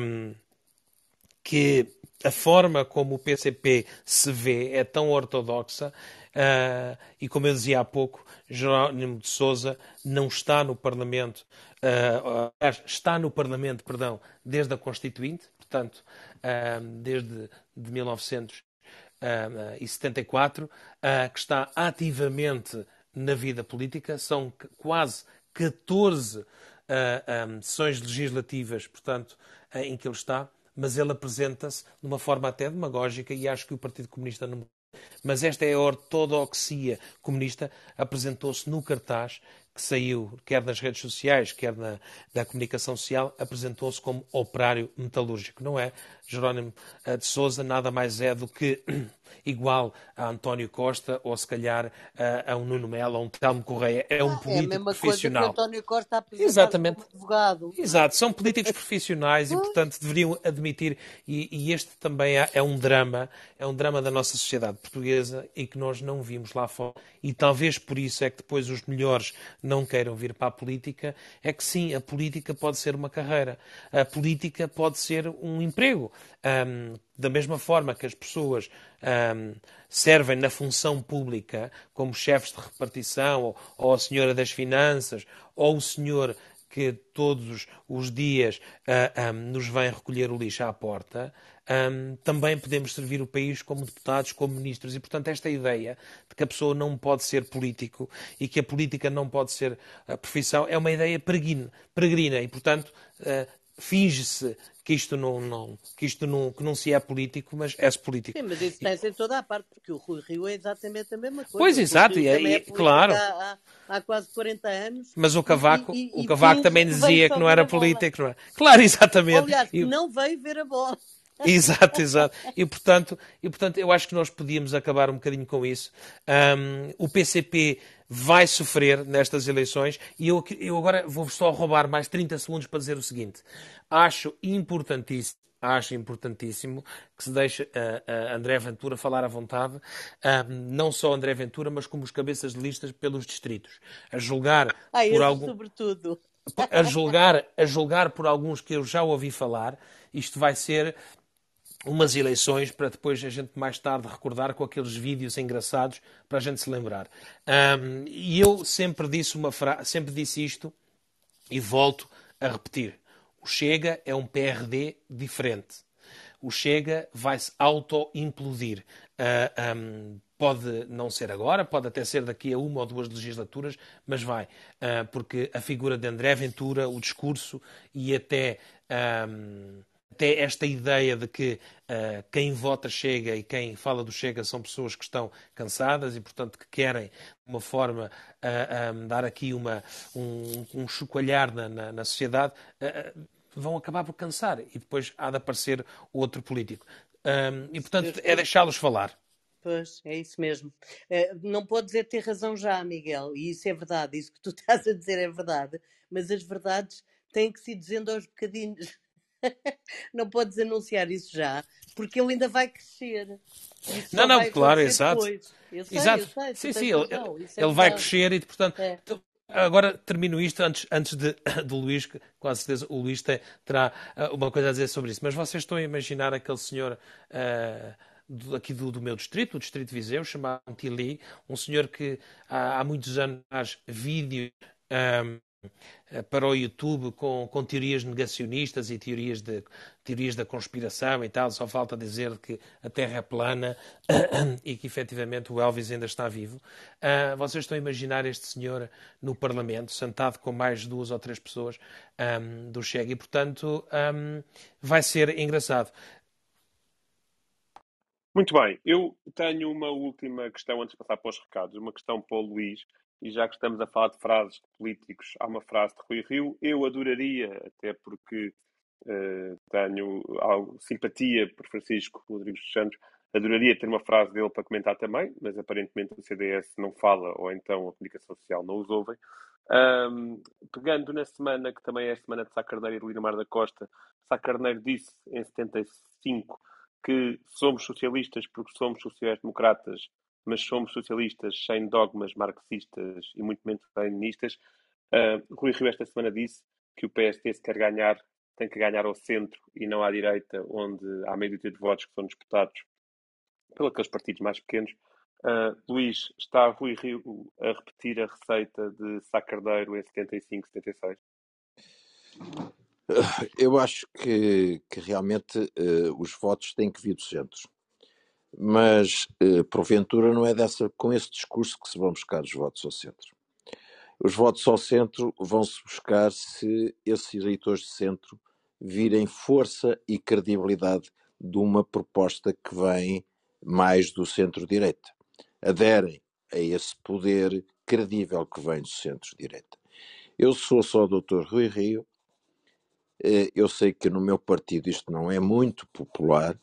um, que a forma como o PCP se vê é tão ortodoxa uh, e, como eu dizia há pouco, Jerónimo de Sousa não está no Parlamento, uh, está no Parlamento, perdão, desde a Constituinte, portanto, desde de 1974, ah, que está ativamente na vida política. São quase 14 sessões legislativas, portanto, ah, em que ele está, mas ele apresenta-se de uma forma até demagógica e acho que o Partido Comunista não mas esta é a ortodoxia comunista, apresentou-se no cartaz que saiu, quer nas redes sociais, quer na, na comunicação social, apresentou-se como operário metalúrgico. Não é? Jerónimo eh, de Souza nada mais é do que igual a António Costa ou se calhar a, a um Nuno Melo ou um Telmo Correia. É um ah, político é a mesma profissional. Coisa que António Costa apresentado Exatamente. como advogado. Exato, são políticos profissionais e, portanto, deveriam admitir. E, e este também é, é, um drama, é um drama da nossa sociedade portuguesa e que nós não vimos lá fora. E talvez por isso é que depois os melhores não queiram vir para a política. É que sim, a política pode ser uma carreira. A política pode ser um emprego. Um, da mesma forma que as pessoas servem na função pública como chefes de repartição, ou, ou a senhora das finanças, ou o senhor que todos os dias uh, um, nos vem recolher o lixo à porta, um, também podemos servir o país como deputados, como ministros. E, portanto, esta ideia de que a pessoa não pode ser político e que a política não pode ser a profissão é uma ideia peregrina. E, portanto, uh, finge-se que isto não, não, que isto não, que não se é político, mas é-se político. Sim, mas isso tem-se em toda a parte, porque o Rui Rio é exatamente a mesma coisa. Pois, exato, e, é, é claro. Há, há, há, quase 40 anos. Mas o Cavaco, e, e, o Cavaco também dizia que não era político, não é? Claro, *laughs* exatamente. Aliás, e... não veio ver a bola. *laughs* Exato, exato. E portanto, e portanto, eu acho que nós podíamos acabar um bocadinho com isso. Um, o PCP vai sofrer nestas eleições e eu, eu agora vou só roubar mais 30 segundos para dizer o seguinte. Acho importantíssimo acho importantíssimo que se deixe uh, uh, André Ventura falar à vontade, uh, não só André Ventura, mas como os cabeças de listas pelos distritos, a julgar ah, por algum... sobretudo. A julgar, a julgar por alguns que eu já ouvi falar, isto vai ser umas eleições para depois a gente mais tarde recordar com aqueles vídeos engraçados para a gente se lembrar. Um, e eu sempre disse uma fra... sempre disse isto e volto a repetir. O Chega é um PRD diferente. O Chega vai se auto-implodir. Uh, um, pode não ser agora, pode até ser daqui a uma ou duas legislaturas, mas vai. Uh, porque a figura de André Ventura, o discurso e até. Um, até esta ideia de que uh, quem vota Chega e quem fala do Chega são pessoas que estão cansadas e, portanto, que querem, de uma forma, uh, um, dar aqui uma, um, um na, na, na sociedade, uh, vão acabar por cansar e depois há de aparecer outro político. Um, e, portanto, é deixá-los falar. Pois, é isso mesmo. não pode dizer ter razão já, Miguel, e isso é verdade, isso que tu *laughs* estás a dizer é verdade, mas as verdades têm que se dizendo aos bocadinhos. *laughs* não podes anunciar isso já, porque ele ainda vai crescer. Isso não, não, claro, exato. Sei, exato. Sei, sim, sim, ele, é ele vai crescer e, portanto. É. Agora termino isto antes, antes de, *coughs* do Luís, que com certeza o Luís tem, terá uh, uma coisa a dizer sobre isso. Mas vocês estão a imaginar aquele senhor uh, do, aqui do, do, meu distrito, o Distrito de Viseu, chamado Tili, um senhor que há, há muitos anos faz vídeo. Um, eh, para o YouTube com, com teorias negacionistas e teorias, de, teorias da conspiração e tal, só falta dizer que a Terra é plana *clears throat* e que efetivamente o Elvis ainda está vivo. Uh, vocês estão a imaginar este senhor no Parlamento, sentado com mais duas ou três pessoas um, do Chega e, portanto, um, vai ser engraçado. Muito bem, eu tenho uma última questão antes de passar para os recados, uma questão para o Luís e já que estamos a falar de frases de políticos, há uma frase de Rui Rio. Eu adoraria, até porque uh, tenho algo, simpatia por Francisco Rodrigues dos Santos, adoraria ter uma frase dele para comentar também, mas aparentemente o CDS não fala, ou então a comunicação social não os ouvem. Um, pegando na semana, que também é a semana de Sá Carneiro e de Linamar da Costa, Sá Carneiro disse em 75 que somos socialistas porque somos sociais-democratas mas somos socialistas sem dogmas marxistas e muito menos leninistas. Uh, Rui Rio esta semana disse que o PST se quer ganhar tem que ganhar ao centro e não à direita, onde há meio de votos que são disputados pelos partidos mais pequenos. Uh, Luís, está Rui Rio a repetir a receita de Sacardeiro em 75, 76? Eu acho que, que realmente uh, os votos têm que vir do centro mas eh, porventura não é dessa, com esse discurso que se vão buscar os votos ao centro. Os votos ao centro vão-se buscar se esses eleitores de centro virem força e credibilidade de uma proposta que vem mais do centro-direita. Aderem a esse poder credível que vem do centro-direita. Eu sou só o Dr. Rui Rio, eh, eu sei que no meu partido isto não é muito popular,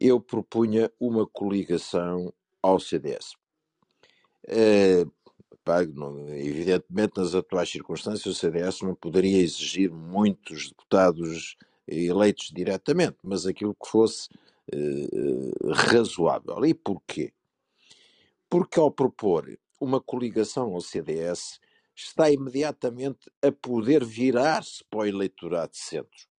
eu propunha uma coligação ao CDS. Não, evidentemente, nas atuais circunstâncias, o CDS não poderia exigir muitos deputados eleitos diretamente, mas aquilo que fosse uh, razoável. E porquê? Porque ao propor uma coligação ao CDS, está imediatamente a poder virar-se para o eleitorado de centro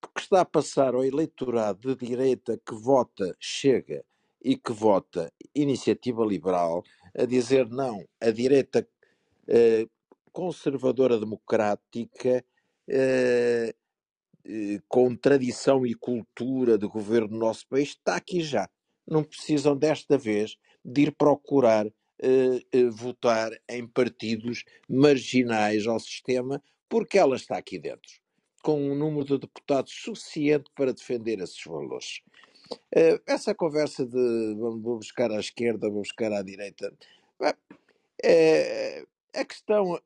porque está a passar ao eleitorado de direita que vota Chega e que vota Iniciativa Liberal a dizer não, a direita eh, conservadora democrática eh, eh, com tradição e cultura de governo do nosso país está aqui já. Não precisam desta vez de ir procurar eh, eh, votar em partidos marginais ao sistema, porque ela está aqui dentro, com um número de deputados suficiente para defender esses valores. Eh, essa conversa de vou buscar à esquerda, vou buscar à direita, é, a questão uh,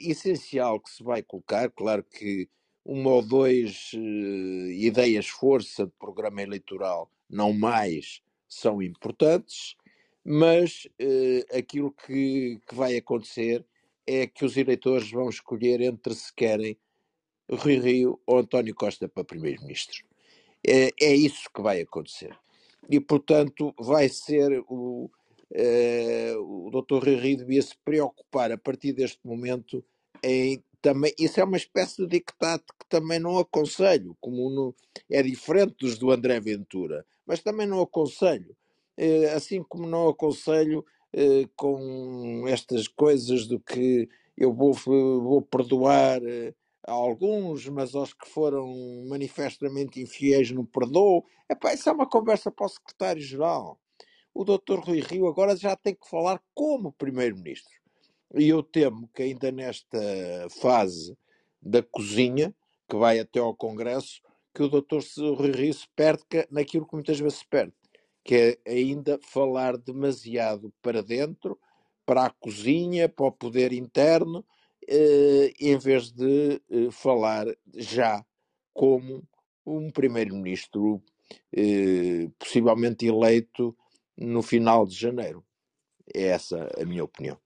essencial que se vai colocar, claro que uma ou dois uh, ideias-força de programa eleitoral, não mais, são importantes, mas aquilo que, que, vai acontecer é que os eleitores vão escolher entre se querem Rui Rio ou António Costa para Primeiro-Ministro. É, é isso que vai acontecer. E, portanto, vai ser o, uh, o Dr. Rui devia se preocupar a partir deste momento em também, isso é uma espécie de dictate que também não aconselho, como no, é diferente dos do André Ventura, mas também não aconselho. Uh, assim como não aconselho uh, com estas coisas do que eu vou, vou perdoar alguns, mas aos que foram manifestamente infiéis não perdoo. Epá, isso é uma conversa para o secretário-geral o doutor Rui Rio agora já tem que falar como primeiro-ministro. E eu temo que ainda nesta fase da cozinha, que vai até ao Congresso, que o doutor Rui Rio se perca naquilo que muitas vezes se perde, que é ainda falar demasiado para dentro, para a cozinha, para o poder interno, em vez de eh, falar já como um primeiro-ministro eh, possivelmente eleito no final de janeiro. É essa a minha opinião.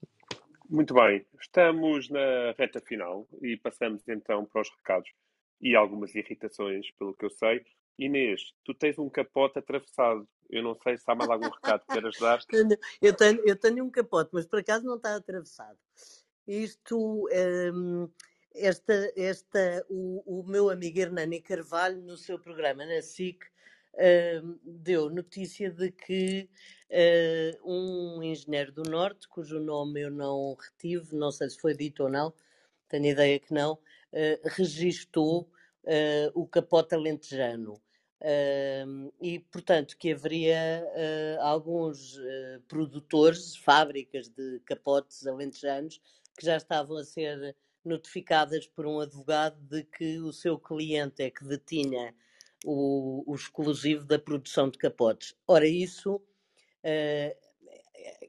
Muito bem, estamos na reta final e passamos então para os recados e algumas irritações, pelo que eu sei. Inês, tu tens um capote atravessado. Eu não sei se há mais algum recado que queiras dar. *laughs* Eu tenho, eu tenho um capote, mas por acaso não está atravessado. Isto, um, esta, esta, o, o meu amigo Hernani Carvalho, no seu programa na SIC, deu notícia de que uh, um engenheiro do Norte, cujo nome eu não retive, não sei se foi dito ou não, tenho ideia que não, uh, registou uh, o capote alentejano. Uh, e, portanto, que haveria uh, alguns produtores, fábricas de capotes alentejanos, que já estavam a ser notificadas por um advogado de que o seu cliente é que detinha o, o exclusivo da produção de capotes. Ora, isso uh,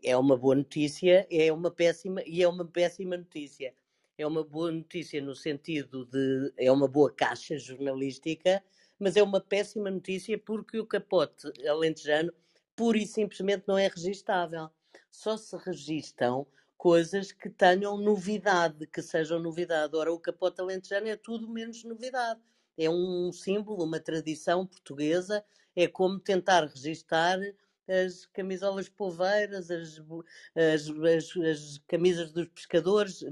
é uma boa notícia, é uma péssima e é uma péssima notícia. É uma boa notícia no sentido de é uma boa caixa jornalística, mas é uma péssima notícia porque o capote alentejano pura e simplesmente não é registável. Só se registam coisas que tenham novidade, que sejam novidade. Ora, o capote alentejano é tudo menos novidade é um símbolo, uma tradição portuguesa, é como tentar registar as camisolas poveiras, as, as, as, as, camisas dos pescadores,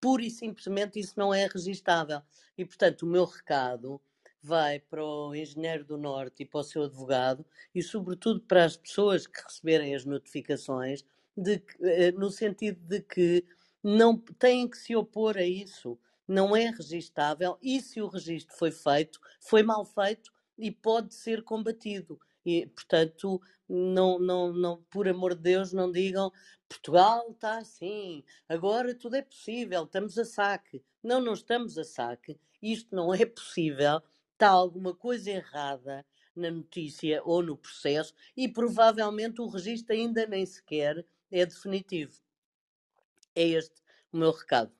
pura e simplesmente isso não é registável. E, portanto, o meu recado vai para o engenheiro do Norte e para o seu advogado e, sobretudo, para as pessoas que receberem as notificações, de, eh, no sentido de que não têm que se opor a isso não é registável e se o registro foi feito, foi mal feito e pode ser combatido. E, portanto, não, não, não, por amor de Deus, não digam Portugal está assim, agora tudo é possível, estamos a saque. Não, não estamos a saque, isto não é possível, está alguma coisa errada na notícia ou no processo e provavelmente o registro ainda nem sequer é definitivo. É este o meu recado.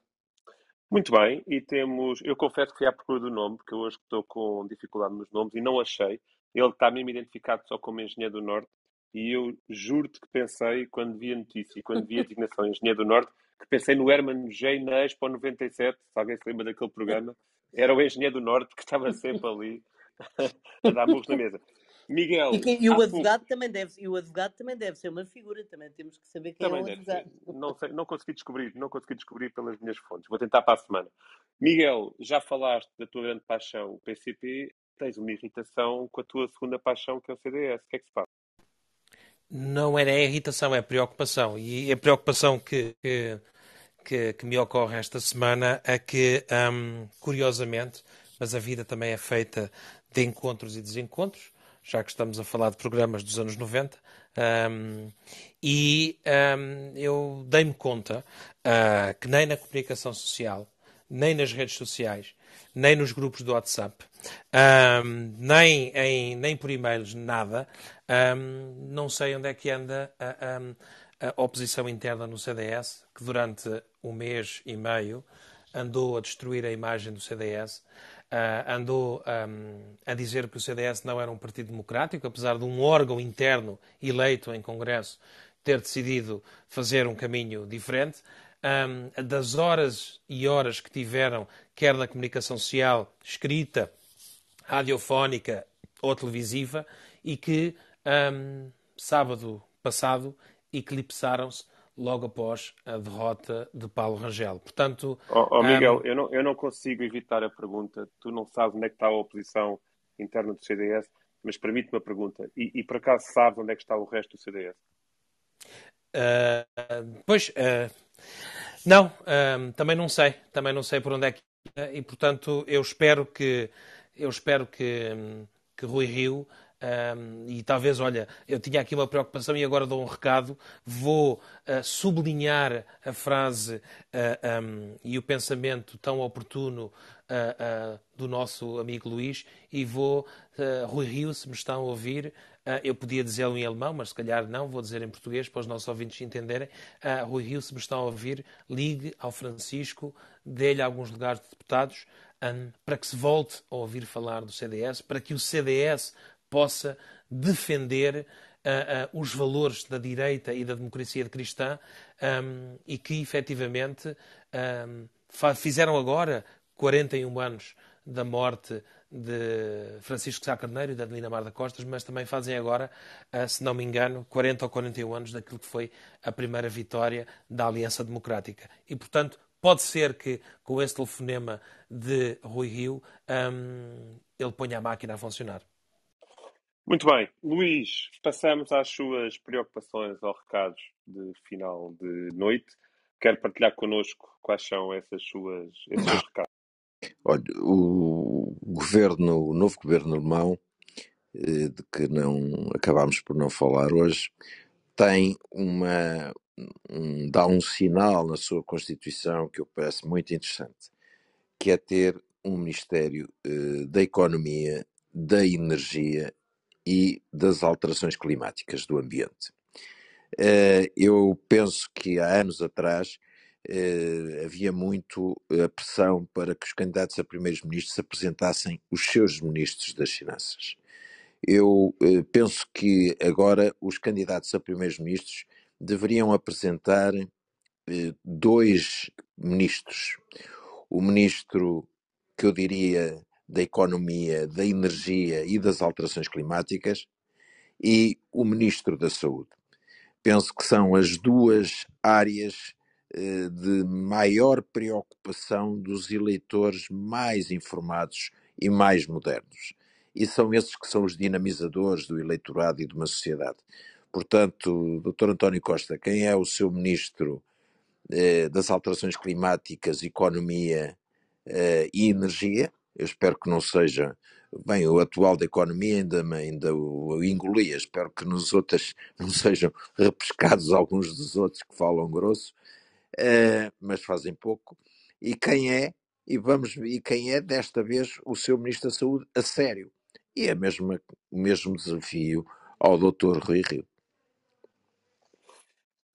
Muito bem, e temos. Eu confesso que fui à procura do nome, porque eu hoje estou com dificuldade nos nomes e não achei. Ele está mesmo identificado só como Engenheiro do Norte, e eu juro-te que pensei, quando vi a notícia e quando vi a *laughs* designação Engenheiro do Norte, que pensei no Herman J. na Expo 97, se alguém se lembra daquele programa, era o Engenheiro do Norte que estava sempre ali *laughs* *laughs* a dar burros na mesa. Miguel. E, que, e o advogado pouco... também deve e o advogado também deve ser uma figura, também temos que saber quem também é o advogado. Não, sei, não consegui descobrir, não consegui descobrir pelas minhas fontes. Vou tentar para a semana. Miguel, já falaste da tua grande paixão, o PCP, tens uma irritação com a tua segunda paixão, que é o CDS. O que é que se passa? Não era a irritação, é a preocupação. E a preocupação que, que, que, que me ocorre esta semana é que, um, curiosamente, mas a vida também é feita de encontros e desencontros, já que estamos a falar de programas dos anos 90. Um, e um, eu dei-me conta uh, que nem na comunicação social, nem nas redes sociais, nem nos grupos do WhatsApp, um, nem, em, nem por e-mails, nada, não sei onde é que anda a, a, a oposição interna no CDS, que durante um mês e meio andou a destruir a imagem do CDS, uh, andou um, a dizer que o CDS não era um partido democrático, apesar de um órgão interno eleito em Congresso ter decidido fazer um caminho diferente. Um, das horas e horas que tiveram, quer na comunicação social, escrita, radiofónica ou televisiva, e que um, sábado passado eclipsaram-se logo após a derrota de Paulo Rangel. Portanto, oh, oh Miguel, um... eu, não, eu não consigo evitar a pergunta. Tu não sabes onde é que está a oposição interna do CDS, mas permite me a pergunta. E, e, por acaso sabes onde é que está o resto do CDS? Uh, pois, uh, não, uh, também não sei. Também não sei por onde é que e portanto eu espero que eu espero que, que Rui Rio um, e talvez, olha, eu tinha aqui uma preocupação e agora dou um recado. Vou uh, sublinhar a frase uh, ah, um, e o pensamento tão oportuno uh, do nosso amigo Luís e vou, Rui Rio, se me estão a ouvir, eu podia dizê-lo em alemão, mas se calhar não, vou dizer em português para os nossos ouvintes entenderem. Rui Rio, se me estão a ouvir, ligue ao Francisco, dê-lhe alguns lugares de deputados. Para que se volte a ouvir falar do CDS, para que o CDS possa defender uh, uh, os valores da direita e da democracia cristã um, e que efetivamente um, fizeram agora 41 anos da morte de Francisco Sá Carneiro e de Adelina Mar da Costas, mas também fazem agora, uh, se não me engano, 40 ou 41 anos daquilo que foi a primeira vitória da Aliança Democrática. E, portanto, pode ser que com esse telefonema de Rui Rio um, ele ponha a máquina a funcionar. Muito bem. Luís, passamos às suas preocupações ou recados de final de noite. Quer partilhar connosco quais são essas suas, esses seus recados? Olha, o governo, o novo governo alemão, eh, de que não acabámos por não falar hoje, tem uma um, dá um sinal na sua Constituição que eu parece muito interessante, que é ter um Ministério uh, da Economia, da Energia e das alterações climáticas do ambiente. Eh, eu penso que há anos atrás eh, havia muito a pressão para que os candidatos a primeiros ministros apresentassem os seus ministros das Finanças. Eu eh, penso que agora os candidatos a primeiros ministros deveriam apresentar dois ministros. O ministro que eu diria da Economia, da Energia e das Alterações Climáticas e o Ministro da Saúde. Penso que são as duas áreas eh, de maior preocupação dos eleitores mais informados e mais modernos. E são esses que são os dinamizadores do eleitorado e de uma sociedade. Portanto, Dr. António Costa, quem é o seu ministro eh, das alterações climáticas, economia eh, e energia? Eu espero que não seja. Bem, o atual da economia ainda, ainda o engolia. Espero que nos outros *laughs* não sejam repescados alguns dos outros que falam grosso, uh, mas fazem pouco. E quem é, e vamos e quem é desta vez o seu Ministro da Saúde a sério. E é mesmo, o mesmo desafio ao Dr. Rui Rio.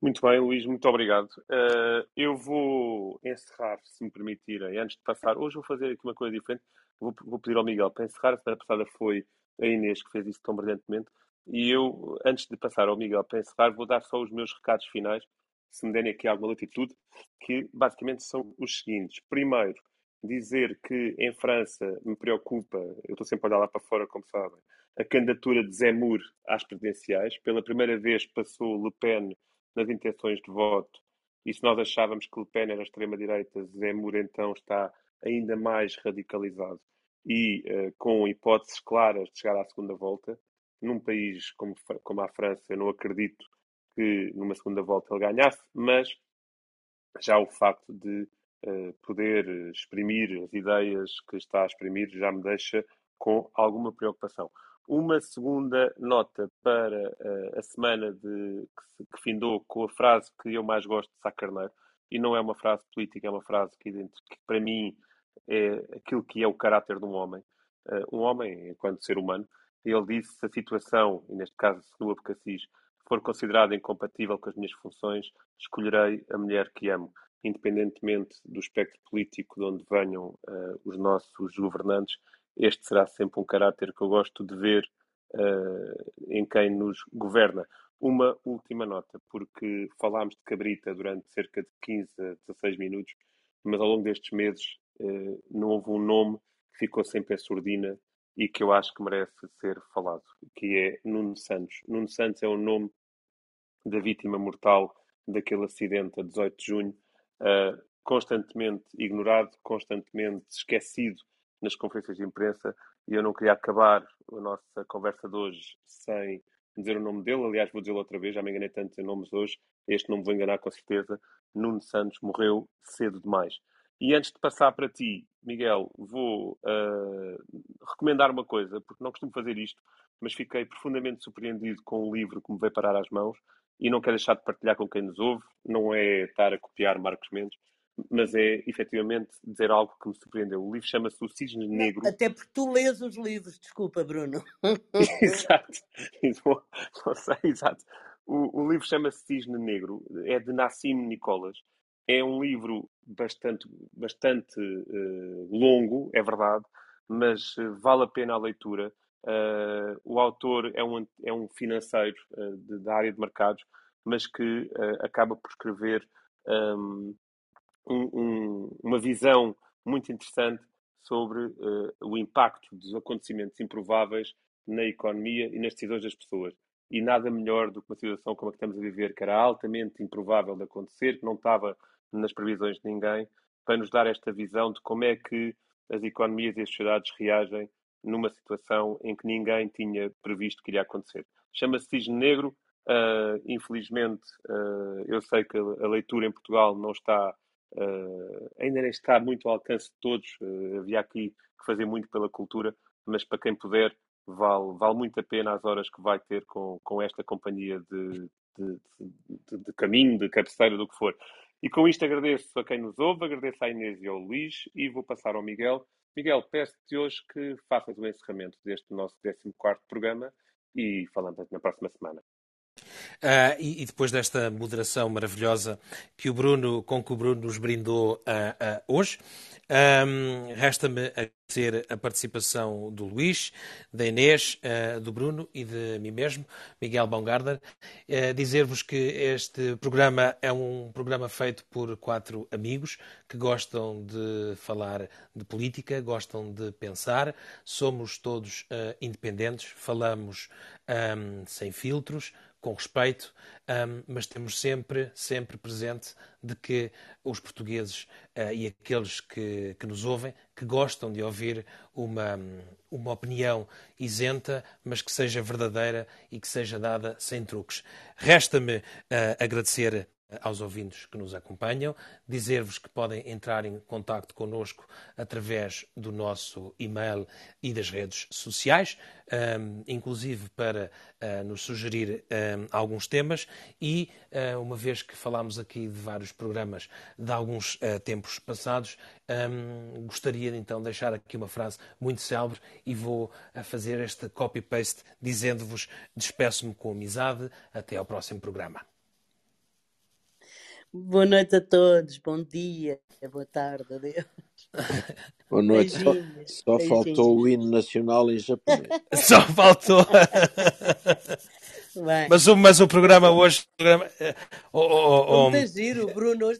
Muito bem, Luís, muito obrigado. Uh, eu vou encerrar, se me permitirem, antes de passar. Hoje vou fazer aqui uma coisa diferente. Vou, vou pedir ao Miguel para encerrar. A semana passada foi a Inês que fez isso tão brilhantemente. E eu, antes de passar ao Miguel para encerrar, vou dar só os meus recados finais, se me derem aqui alguma latitude, que basicamente são os seguintes. Primeiro, dizer que em França me preocupa, eu estou sempre a olhar lá para fora, como sabem, a candidatura de Zemmour às presidenciais. Pela primeira vez passou Le Pen nas intenções de voto. E se nós achávamos que Le Pen era extrema-direita, Zemmour então está ainda mais radicalizado e uh, com hipóteses claras de chegar à segunda volta. Num país como, como a França, eu não acredito que numa segunda volta ele ganhasse, mas já o facto de uh, poder exprimir as ideias que está a exprimir já me deixa com alguma preocupação. Uma segunda nota para uh, a semana de, que, que, findou com a frase que eu mais gosto de Sá Carneiro, e não é uma frase política, é uma frase que, que para mim é aquilo que é o caráter de um homem. Uh, um homem, enquanto ser humano, ele disse se a situação, e neste caso segundo o Abcacis, for considerada incompatível com as minhas funções, escolherei a mulher que amo, independentemente do espectro político de onde venham uh, os nossos governantes. Este será sempre um caráter que eu gosto de ver uh, em quem nos governa. Uma última nota, porque falámos de cabrita durante cerca de 15 a 16 minutos, mas ao longo destes meses uh, não houve um nome que ficou sempre em surdina e que eu acho que merece ser falado, que é Nuno Santos. Nuno Santos é o nome da vítima mortal daquele acidente a 18 de junho, uh, constantemente ignorado, constantemente esquecido nas conferências de imprensa, e eu não queria acabar a nossa conversa de hoje sem dizer o nome dele. Aliás, vou dizê-lo outra vez, já me enganei tanto em nomes hoje, este não me vou enganar com certeza. Nuno Santos morreu cedo demais. E antes de passar para ti, Miguel, vou uh, recomendar uma coisa, porque não costumo fazer isto, mas fiquei profundamente surpreendido com o livro que me veio parar às mãos e não quero deixar de partilhar com quem nos ouve. Não é estar a copiar Marcos Mendes, mas é efetivamente dizer algo que me surpreendeu. O livro chama-se O Cisne Negro. Até porque tu lês os livros, desculpa, Bruno. *laughs* *laughs* exato, não sei, exato. O, o livro chama-se Cisne Negro, é de Nassim Nicolas é um livro bastante, bastante uh, longo, é verdade, mas uh, vale a pena a leitura. Uh, o autor é um, é um financeiro de, da área de mercados, mas que acaba por escrever um, um, uma visão muito interessante sobre o impacto dos acontecimentos improváveis na economia e nas decisões das pessoas e nada melhor do que uma situação como a que estamos a viver, que era altamente improvável de acontecer, que não estava nas previsões de ninguém, para nos dar esta visão de como é que as economias e as sociedades reagem numa situação em que ninguém tinha previsto que iria acontecer. Chama-se Cisne Negro. Uh, infelizmente, uh, eu sei que a leitura em Portugal não está, uh, ainda nem está muito ao alcance de todos. havia aqui que fazer muito pela cultura, mas para quem puder, vale, vale muito a pena as horas que vai ter com, com esta companhia de, de, de, de caminho, de cabeceira, do que for. E com isto agradeço a quem nos ouve, agradeço à Inês e ao Luís e vou passar ao Miguel. Miguel, peço-te hoje que faças o encerramento deste nosso 14 programa e falamos na próxima semana. Uh, e, e, depois desta moderação maravilhosa que o Bruno, com que o Bruno nos brindou uh, uh, hoje, um, Resta-me agradecer a participação do Luís, da Inês, do Bruno e de mim mesmo, Miguel Baumgartner. Dizer-vos que este programa é um programa feito por quatro amigos que gostam de falar de política, gostam de pensar. Somos todos independentes, falamos um, sem filtros, com respeito, um, mas temos sempre, sempre presente de que os portugueses uh, e aqueles que, que nos ouvem, que gostam de ouvir uma, uma opinião isenta, mas que seja verdadeira e que seja dada sem truques. Resta-me uh, agradecer aos ouvintes que nos acompanham, dizer-vos que podem entrar em contato connosco através do nosso e-mail e das redes sociais, um, inclusive para uh, nos sugerir um, alguns temas e, uh, uma vez que falámos aqui de vários programas de alguns tempos passados, um, gostaria de então deixar aqui uma frase muito célebre e vou fazer este copy-paste dizendo-vos despeço-me com amizade, até ao próximo programa. Boa noite a todos, bom dia, boa tarde, adeus. *laughs* Boa noite. Só, só faltou o hino nacional em japonês. *laughs* Só faltou. Mas, o, mas o programa hoje. O programa, oh, oh, oh, oh. giro, o Bruno hoje